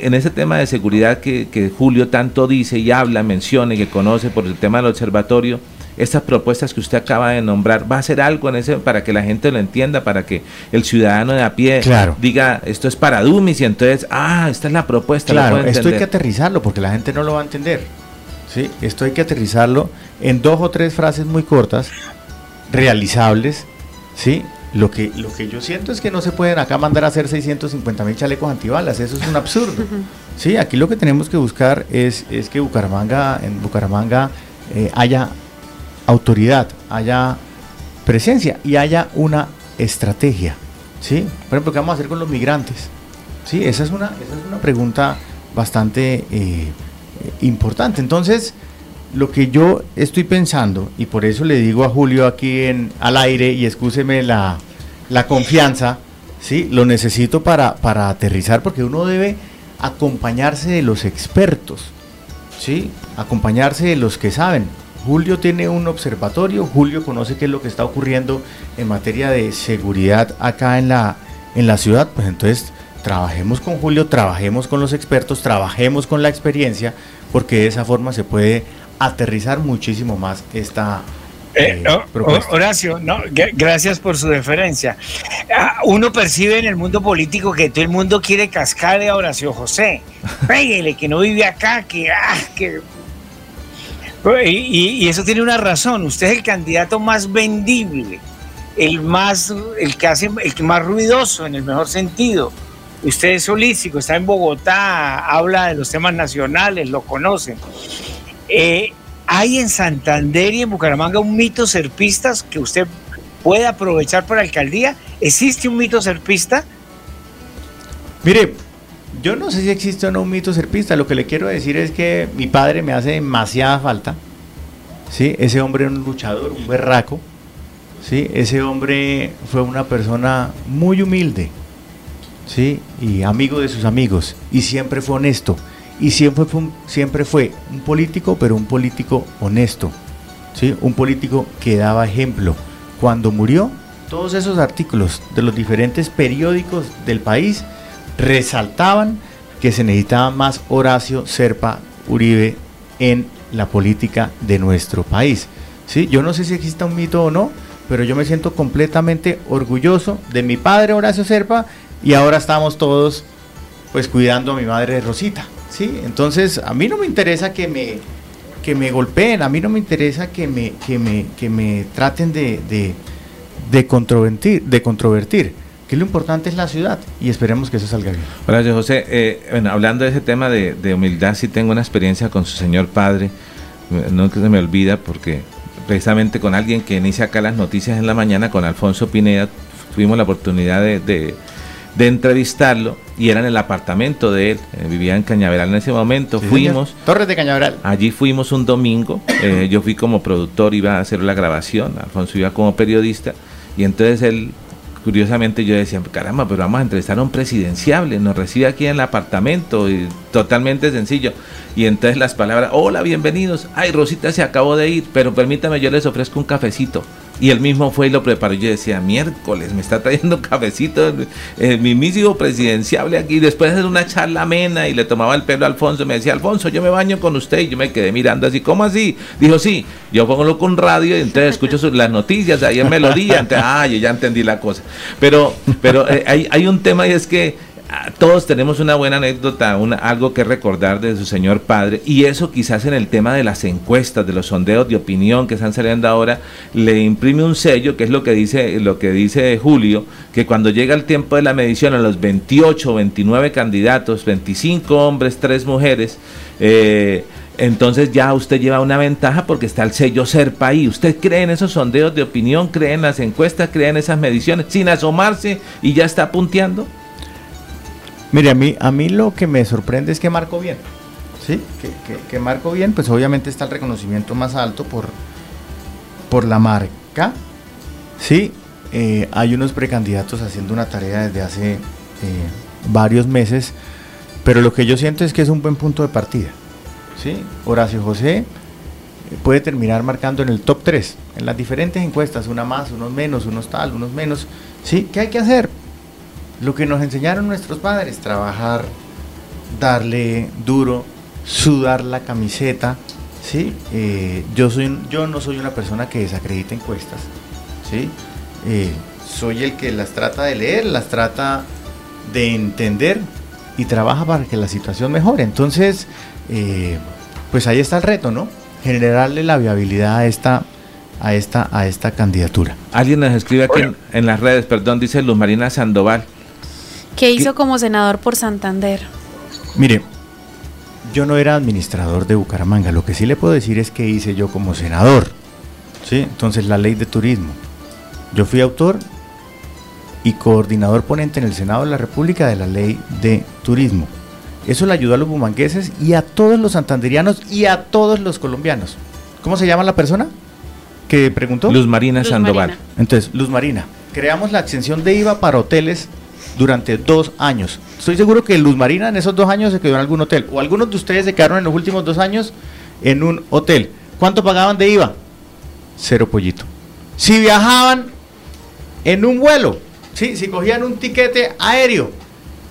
en ese tema de seguridad que, que Julio tanto dice y habla, menciona y que conoce por el tema del observatorio, estas propuestas que usted acaba de nombrar, ¿va a hacer algo en ese para que la gente lo entienda, para que el ciudadano de a pie diga esto es para Dumis y entonces, ah, esta es la propuesta? Claro, esto hay que aterrizarlo porque la gente no lo va a entender. ¿sí? Esto hay que aterrizarlo en dos o tres frases muy cortas, realizables, ¿sí? Lo que, lo que yo siento es que no se pueden acá mandar a hacer 650 mil chalecos antibalas, eso es un absurdo. Sí, aquí lo que tenemos que buscar es, es que Bucaramanga, en Bucaramanga eh, haya autoridad, haya presencia y haya una estrategia. ¿sí? Por ejemplo, ¿qué vamos a hacer con los migrantes? ¿Sí? Esa, es una, esa es una pregunta bastante eh, importante. Entonces, lo que yo estoy pensando, y por eso le digo a Julio aquí en, al aire, y excúseme la, la confianza, ¿sí? lo necesito para, para aterrizar, porque uno debe acompañarse de los expertos, ¿sí? acompañarse de los que saben. Julio tiene un observatorio, Julio conoce qué es lo que está ocurriendo en materia de seguridad acá en la, en la ciudad, pues entonces trabajemos con Julio, trabajemos con los expertos, trabajemos con la experiencia, porque de esa forma se puede aterrizar muchísimo más esta, eh, eh, Horacio, no, gracias por su deferencia. Ah, uno percibe en el mundo político que todo el mundo quiere cascar a Horacio José. Pégale, que no vive acá, que, ah, que y, eso tiene una razón. Usted es el candidato más vendible, el más, el que hace, el que más ruidoso en el mejor sentido. Usted es holístico, está en Bogotá, habla de los temas nacionales, lo conocen. Eh, hay en Santander y en Bucaramanga un mito serpistas que usted puede aprovechar para alcaldía? ¿Existe un mito serpista? Mire, yo no sé si existe o no un mito serpista. Lo que le quiero decir es que mi padre me hace demasiada falta. ¿sí? Ese hombre era un luchador, un berraco. ¿sí? Ese hombre fue una persona muy humilde. ¿sí? Y amigo de sus amigos. Y siempre fue honesto. Y siempre fue un, siempre fue un político, pero un político honesto. ¿sí? Un político que daba ejemplo. Cuando murió, todos esos artículos de los diferentes periódicos del país resaltaban que se necesitaba más Horacio Serpa Uribe en la política de nuestro país. ¿Sí? Yo no sé si exista un mito o no, pero yo me siento completamente orgulloso de mi padre Horacio Serpa y ahora estamos todos pues cuidando a mi madre Rosita. ¿sí? Entonces a mí no me interesa que me, que me golpeen, a mí no me interesa que me, que me, que me traten de, de, de controvertir, de controvertir que lo importante es la ciudad y esperemos que eso salga bien. Gracias, José. Eh, bueno, hablando de ese tema de, de, humildad, sí tengo una experiencia con su señor padre, no que se me olvida, porque precisamente con alguien que inicia acá las noticias en la mañana, con Alfonso Pineda, tuvimos la oportunidad de, de, de entrevistarlo y era en el apartamento de él, eh, vivía en Cañaveral en ese momento, Sí, fuimos... señor. Torres de Cañaveral. Allí fuimos un domingo, eh, yo fui como productor, iba a hacer la grabación, Alfonso iba como periodista, y entonces él, curiosamente yo decía, caramba, pero vamos a entrevistar a un presidenciable, nos recibe aquí en el apartamento, y totalmente sencillo. Y entonces las palabras, hola, bienvenidos, ay, Rosita se acabó de ir, pero permítame, yo les ofrezco un cafecito. Y él mismo fue y lo preparó. y Yo decía, miércoles, me está trayendo cafecito el, el mismísimo presidenciable aquí. Después de hacer una charla amena y le tomaba el pelo a Alfonso, me decía, Alfonso, yo me baño con usted. Y yo me quedé mirando así, ¿cómo así? Dijo, sí, yo pongo con radio y entonces escucho las noticias ahí en melodía. Entonces, ah, ya entendí la cosa. Pero, pero eh, hay, hay un tema y es que todos tenemos una buena anécdota, algo que recordar de su señor padre, y eso quizás en el tema de las encuestas, de los sondeos de opinión que están saliendo ahora, le imprime un sello, que es lo que dice, lo que dice Julio, que cuando llega el tiempo de la medición a los 28 o 29 candidatos, 25 hombres, 3 mujeres, eh, entonces ya usted lleva una ventaja porque está el sello SERPA ahí. ¿Usted cree en esos sondeos de opinión, cree en las encuestas, cree en esas mediciones, sin asomarse y ya está punteando? Mire, a mí, a mí lo que me sorprende es que marco bien. ¿Sí? Que, que, bien, pues obviamente está el reconocimiento más alto por, por la marca. Sí, eh, hay unos precandidatos haciendo una tarea desde hace eh, varios meses, pero lo que yo siento es que es un buen punto de partida. ¿sí? Horacio José eh, puede terminar marcando en el top 3, en las diferentes encuestas, una más, unos menos, unos tal, unos menos. ¿Sí? ¿Qué hay que hacer? Lo que nos enseñaron nuestros padres, trabajar, darle duro, sudar la camiseta, ¿sí? Eh, yo, soy, yo no soy una persona que desacredita encuestas, ¿sí? Eh, soy el que las trata de leer, las trata de entender y trabaja para que la situación mejore. Entonces, eh, pues ahí está el reto, ¿no? Generarle la viabilidad a esta, a esta, a esta candidatura. Alguien nos escribe aquí en, en las redes, perdón, dice Luz Marina Sandoval. Que hizo como senador por Santander. Mire, yo no era administrador de Bucaramanga. Lo que sí le puedo decir es que hice yo como senador. ¿sí? Entonces, la ley de turismo. Yo fui autor y coordinador ponente en el Senado de la República de la ley de turismo. Eso le ayudó a los bumangueses y a todos los santanderianos y a todos los colombianos. ¿Cómo se llama la persona que preguntó? Luz Marina Luz Sandoval. Marina. Entonces, Luz Marina, creamos la exención de IVA para hoteles durante dos años. Estoy seguro que Luz Marina en esos dos años se quedó en algún hotel. O algunos de ustedes se quedaron en los últimos dos años en un hotel. ¿Cuánto pagaban de IVA? Cero pollito. Si viajaban en un vuelo, ¿sí? si cogían un tiquete aéreo,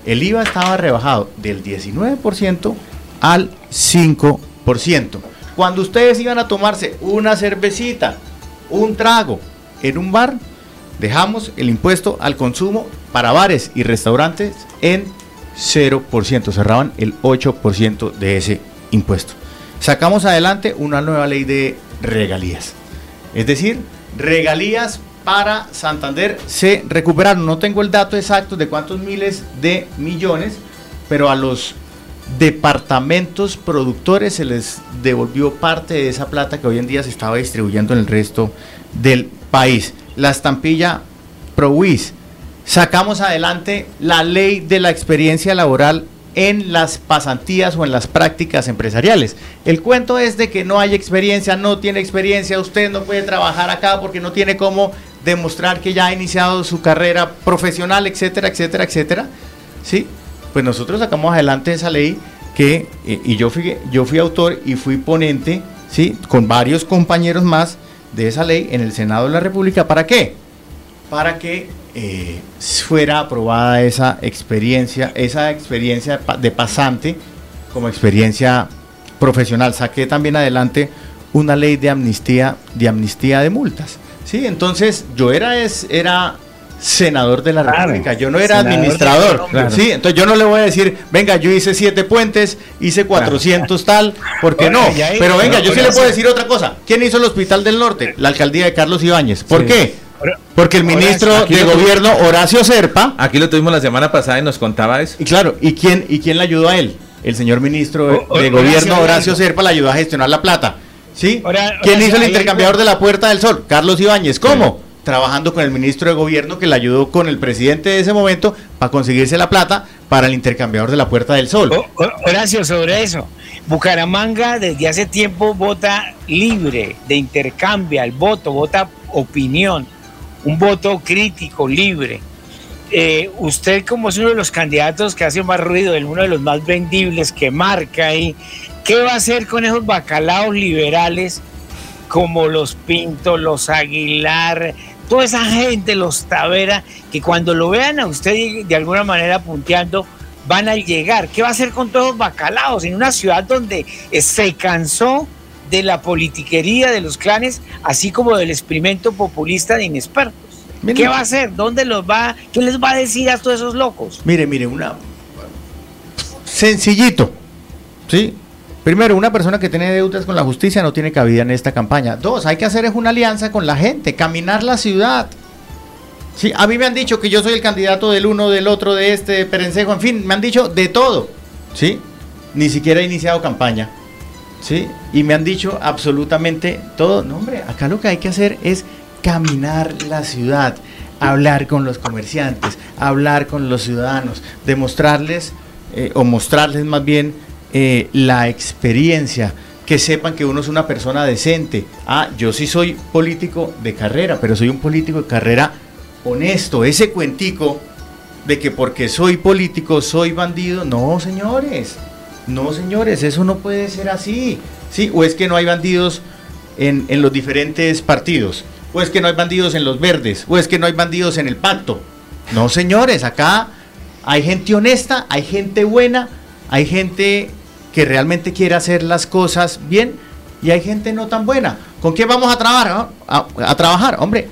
el IVA estaba rebajado del 19% al 5%. Cuando ustedes iban a tomarse una cervecita, un trago en un bar, dejamos el impuesto al consumo para bares y restaurantes en 0%. Cerraban el 8% de ese impuesto. Sacamos adelante una nueva ley de regalías. Es decir, regalías para Santander se recuperaron. No tengo el dato exacto de cuántos miles de millones, pero a los departamentos productores se les devolvió parte de esa plata que hoy en día se estaba distribuyendo en el resto del país. La estampilla ProWis. Sacamos adelante la ley de la experiencia laboral en las pasantías o en las prácticas empresariales. El cuento es de que no hay experiencia, no tiene experiencia, usted no puede trabajar acá porque no tiene cómo demostrar que ya ha iniciado su carrera profesional, etcétera, etcétera, etcétera. Sí, pues nosotros sacamos adelante esa ley que, eh, y yo fui, yo fui autor y fui ponente, sí, con varios compañeros más de esa ley en el Senado de la República. ¿Para qué? Para que eh, fuera aprobada esa experiencia, esa experiencia de pasante como experiencia profesional. Saqué también adelante una ley de amnistía, de amnistía de multas. Sí, entonces yo era, es, era senador de la República, yo no era administrador. Sí, entonces yo no le voy a decir, venga, yo hice siete puentes, hice 400 tal, porque no. Pero venga, yo sí le puedo decir otra cosa. ¿Quién hizo el Hospital del Norte? La alcaldía de Carlos Ibáñez. ¿Por qué? Porque el ministro de gobierno Horacio Serpa. Aquí lo tuvimos la semana pasada y nos contaba eso. Y claro, ¿y quién, y quién le ayudó a él? El señor ministro de, gobierno Horacio Serpa le ayudó a gestionar la plata. ¿Sí? ¿Quién hizo el intercambiador de la Puerta del Sol? Carlos Ibáñez. ¿Cómo? Trabajando con el ministro de gobierno que le ayudó con el presidente de ese momento para conseguirse la plata para el intercambiador de la Puerta del Sol. Horacio, sobre eso. Bucaramanga desde hace tiempo vota libre de intercambio, el voto, vota opinión un voto crítico, libre. Eh, usted como es uno de los candidatos que hace más ruido, uno de los más vendibles que marca ahí, ¿qué va a hacer con esos bacalaos liberales como los Pinto, los Aguilar, toda esa gente, los Tavera, que cuando lo vean a usted de alguna manera punteando, van a llegar? ¿Qué va a hacer con todos los bacalaos en una ciudad donde se cansó de la politiquería de los clanes, así como del experimento populista de inexpertos. ¿Qué va a hacer? ¿Dónde los va? ¿Qué les va a decir a todos esos locos? Mire, mire, una sencillito. ¿Sí? Primero, una persona que tiene deudas con la justicia no tiene cabida en esta campaña. Dos, hay que hacer es una alianza con la gente, caminar la ciudad. Sí, a mí me han dicho que yo soy el candidato del uno, del otro, de este, de Perencejo, en fin, me han dicho de todo. ¿Sí? Ni siquiera he iniciado campaña. ¿sí? Y me han dicho absolutamente todo. No, hombre, acá lo que hay que hacer es caminar la ciudad, hablar con los comerciantes, hablar con los ciudadanos, demostrarles eh, o mostrarles más bien eh, la experiencia, que sepan que uno es una persona decente. Ah, yo sí soy político de carrera, pero soy un político de carrera honesto. Ese cuentico de que porque soy político soy bandido, no, señores. No, señores, eso no puede ser así. ¿Sí? O es que no hay bandidos en, los diferentes partidos. O es que no hay bandidos en los verdes. O es que no hay bandidos en el pacto. No, señores, acá hay gente honesta, hay gente buena, hay gente que realmente quiere hacer las cosas bien y hay gente no tan buena. ¿Con quién vamos a trabajar? a trabajar, hombre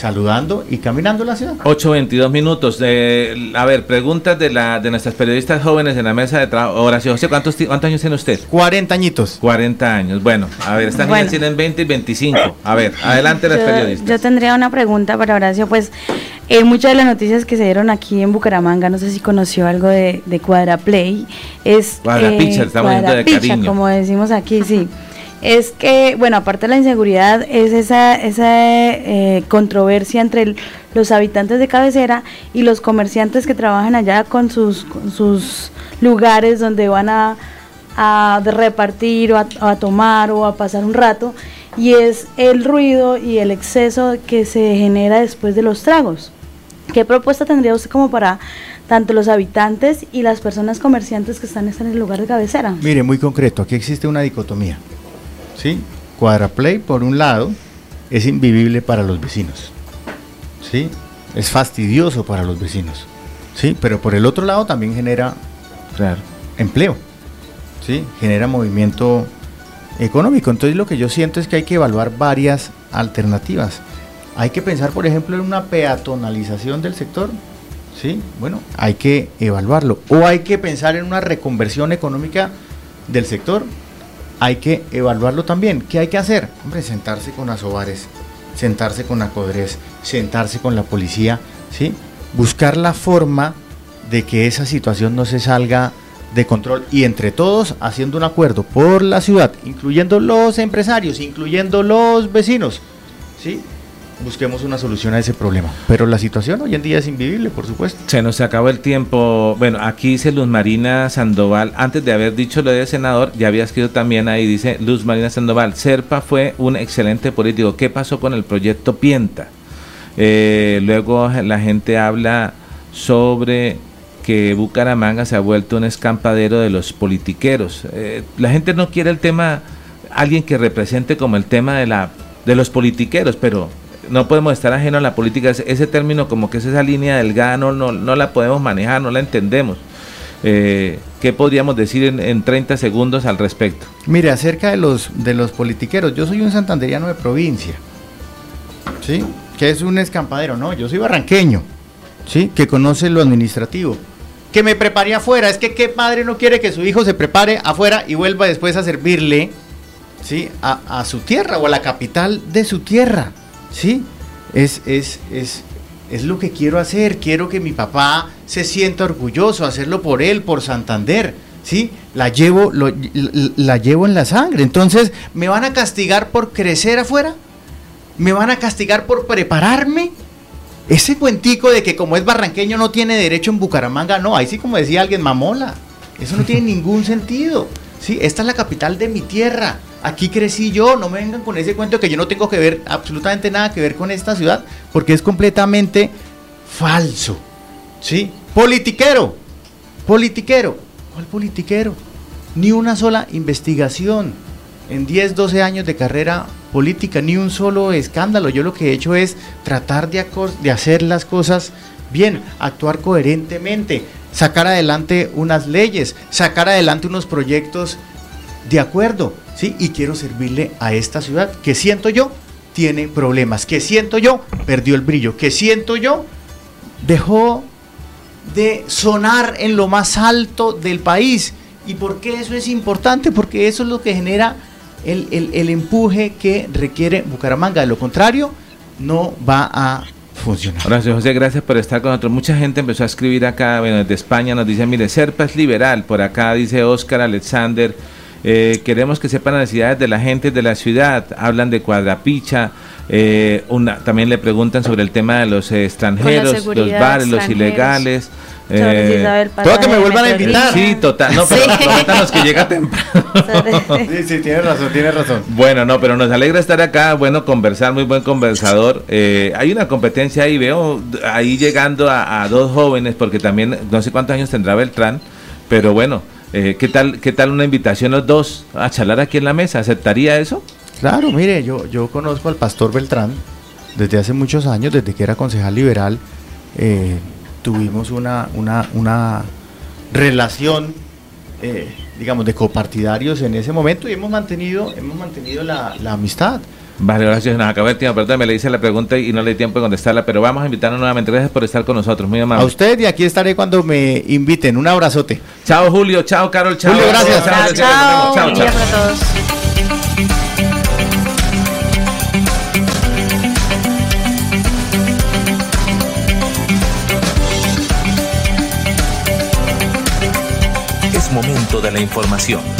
saludando y caminando la ciudad. 8.22 minutos. De, a ver, preguntas de la de nuestras periodistas jóvenes en la mesa de trabajo. Horacio José, ¿cuántos, ¿cuántos años tiene usted? 40 añitos. 40 años. Bueno, a ver, estas niñas tienen 20 y 25. A ver, adelante las periodistas. Yo tendría una pregunta para Horacio. Pues eh, muchas de las noticias que se dieron aquí en Bucaramanga, no sé si conoció algo de, de Cuadraplay. Es, Cuadrapicha, eh, estamos de cariño. como decimos aquí, sí es que, bueno, aparte de la inseguridad, es esa, esa eh, controversia entre los habitantes de cabecera y los comerciantes que trabajan allá con sus, sus lugares donde van a, a repartir o a, tomar o a pasar un rato, y es el ruido y el exceso que se genera después de los tragos. ¿Qué propuesta tendría usted como para tanto los habitantes y las personas comerciantes que están en el lugar de cabecera? Mire, muy concreto, aquí existe una dicotomía. ¿Sí? Cuadraplay, por un lado, es invivible para los vecinos, ¿sí? Es fastidioso para los vecinos, ¿sí? Pero por el otro lado también genera empleo, ¿sí? Genera movimiento económico. Entonces lo que yo siento es que hay que evaluar varias alternativas. Hay que pensar, por ejemplo, en una peatonalización del sector, ¿sí? Bueno, hay que evaluarlo. O hay que pensar en una reconversión económica del sector hay que evaluarlo también. ¿Qué hay que hacer? Hombre, sentarse con Asobares, sentarse con Acodres, sentarse con la policía, ¿sí? Buscar la forma de que esa situación no se salga de control y entre todos haciendo un acuerdo por la ciudad, incluyendo los empresarios, incluyendo los vecinos, ¿sí? Busquemos una solución a ese problema. Pero la situación hoy en día es invivible, por supuesto. Se nos acabó el tiempo. Bueno, aquí dice Luz Marina Sandoval, antes de haber dicho lo de senador, ya había escrito también ahí, dice Luz Marina Sandoval, Serpa fue un excelente político. ¿Qué pasó con el proyecto Pienta? Eh, luego la gente habla sobre que Bucaramanga se ha vuelto un escampadero de los politiqueros. Eh, la gente no quiere el tema, alguien que represente como el tema de la de los politiqueros, pero no podemos estar ajeno a la política. Ese, término, como que es esa línea delgada, no, no, la podemos manejar, no la entendemos. Eh, ¿Qué podríamos decir en, en, 30 segundos al respecto? Mire, acerca de los, de los politiqueros, yo soy un santanderiano de provincia, ¿sí? Que es un escampadero, no, yo soy barranqueño, ¿sí? Que conoce lo administrativo. Que me prepare afuera, es que qué padre no quiere que su hijo se prepare afuera y vuelva después a servirle, ¿sí? A su tierra o a la capital de su tierra. ¿Sí? Es, es, es, es lo que quiero hacer, quiero que mi papá se sienta orgulloso, hacerlo por él, por Santander, ¿sí? La llevo, la llevo en la sangre. Entonces, ¿me van a castigar por crecer afuera? ¿Me van a castigar por prepararme? Ese cuentico de que como es barranqueño no tiene derecho en Bucaramanga, no, ahí sí como decía alguien, mamola. Eso no tiene ningún sentido. Sí, esta es la capital de mi tierra aquí crecí yo, no me vengan con ese cuento que yo no tengo que ver absolutamente nada que ver con esta ciudad, porque es completamente falso. ¿Sí? Politiquero, politiquero, ¿cuál politiquero? Ni una sola investigación en 10, 12 años de carrera política, ni un solo escándalo. Yo lo que he hecho es tratar de, de hacer las cosas bien, actuar coherentemente, sacar adelante unas leyes, sacar adelante unos proyectos de acuerdo, ¿sí? Y quiero servirle a esta ciudad que siento yo tiene problemas, que siento yo perdió el brillo, que siento yo dejó de sonar en lo más alto del país. ¿Y por qué eso es importante? Porque eso es lo que genera el, el empuje que requiere Bucaramanga. De lo contrario, no va a funcionar. Gracias, José, gracias por estar con nosotros. Mucha gente empezó a escribir acá, bueno, desde España nos dice, mire, Serpa es liberal, por acá dice Oscar Alexander, eh, queremos que sepan las necesidades de la gente de la ciudad. Hablan de cuadrapicha. Eh, una, también le preguntan sobre el tema de los extranjeros, los bares, los ilegales. Eh, todo que me vuelvan a invitar. Sí, total. No, pero sí. que llega temprano. sí, sí, tiene razón, tiene razón. Bueno, no, pero nos alegra estar acá. Bueno, conversar, muy buen conversador. Eh, hay una competencia ahí, veo ahí llegando a, a dos jóvenes, porque también no sé cuántos años tendrá Beltrán, pero bueno. Eh, ¿qué, tal, ¿Qué tal una invitación los dos a charlar aquí en la mesa? ¿Aceptaría eso? Claro, mire, yo, yo conozco al pastor Beltrán desde hace muchos años, desde que era concejal liberal. Eh, tuvimos una, una, una relación, eh, digamos, de copartidarios en ese momento y hemos mantenido, hemos mantenido la, la amistad. Vale, gracias. Nos acabó el tiempo. Perdón, me le hice la pregunta y no le di tiempo de contestarla, pero vamos a invitarnos nuevamente. Gracias por estar con nosotros. Muy amable. A usted y aquí estaré cuando me inviten. Un abrazote. Chao, Julio. Chao, Carol. Chao. Julio, gracias. Chao, chao. chao, chao. para todos. Es momento de la información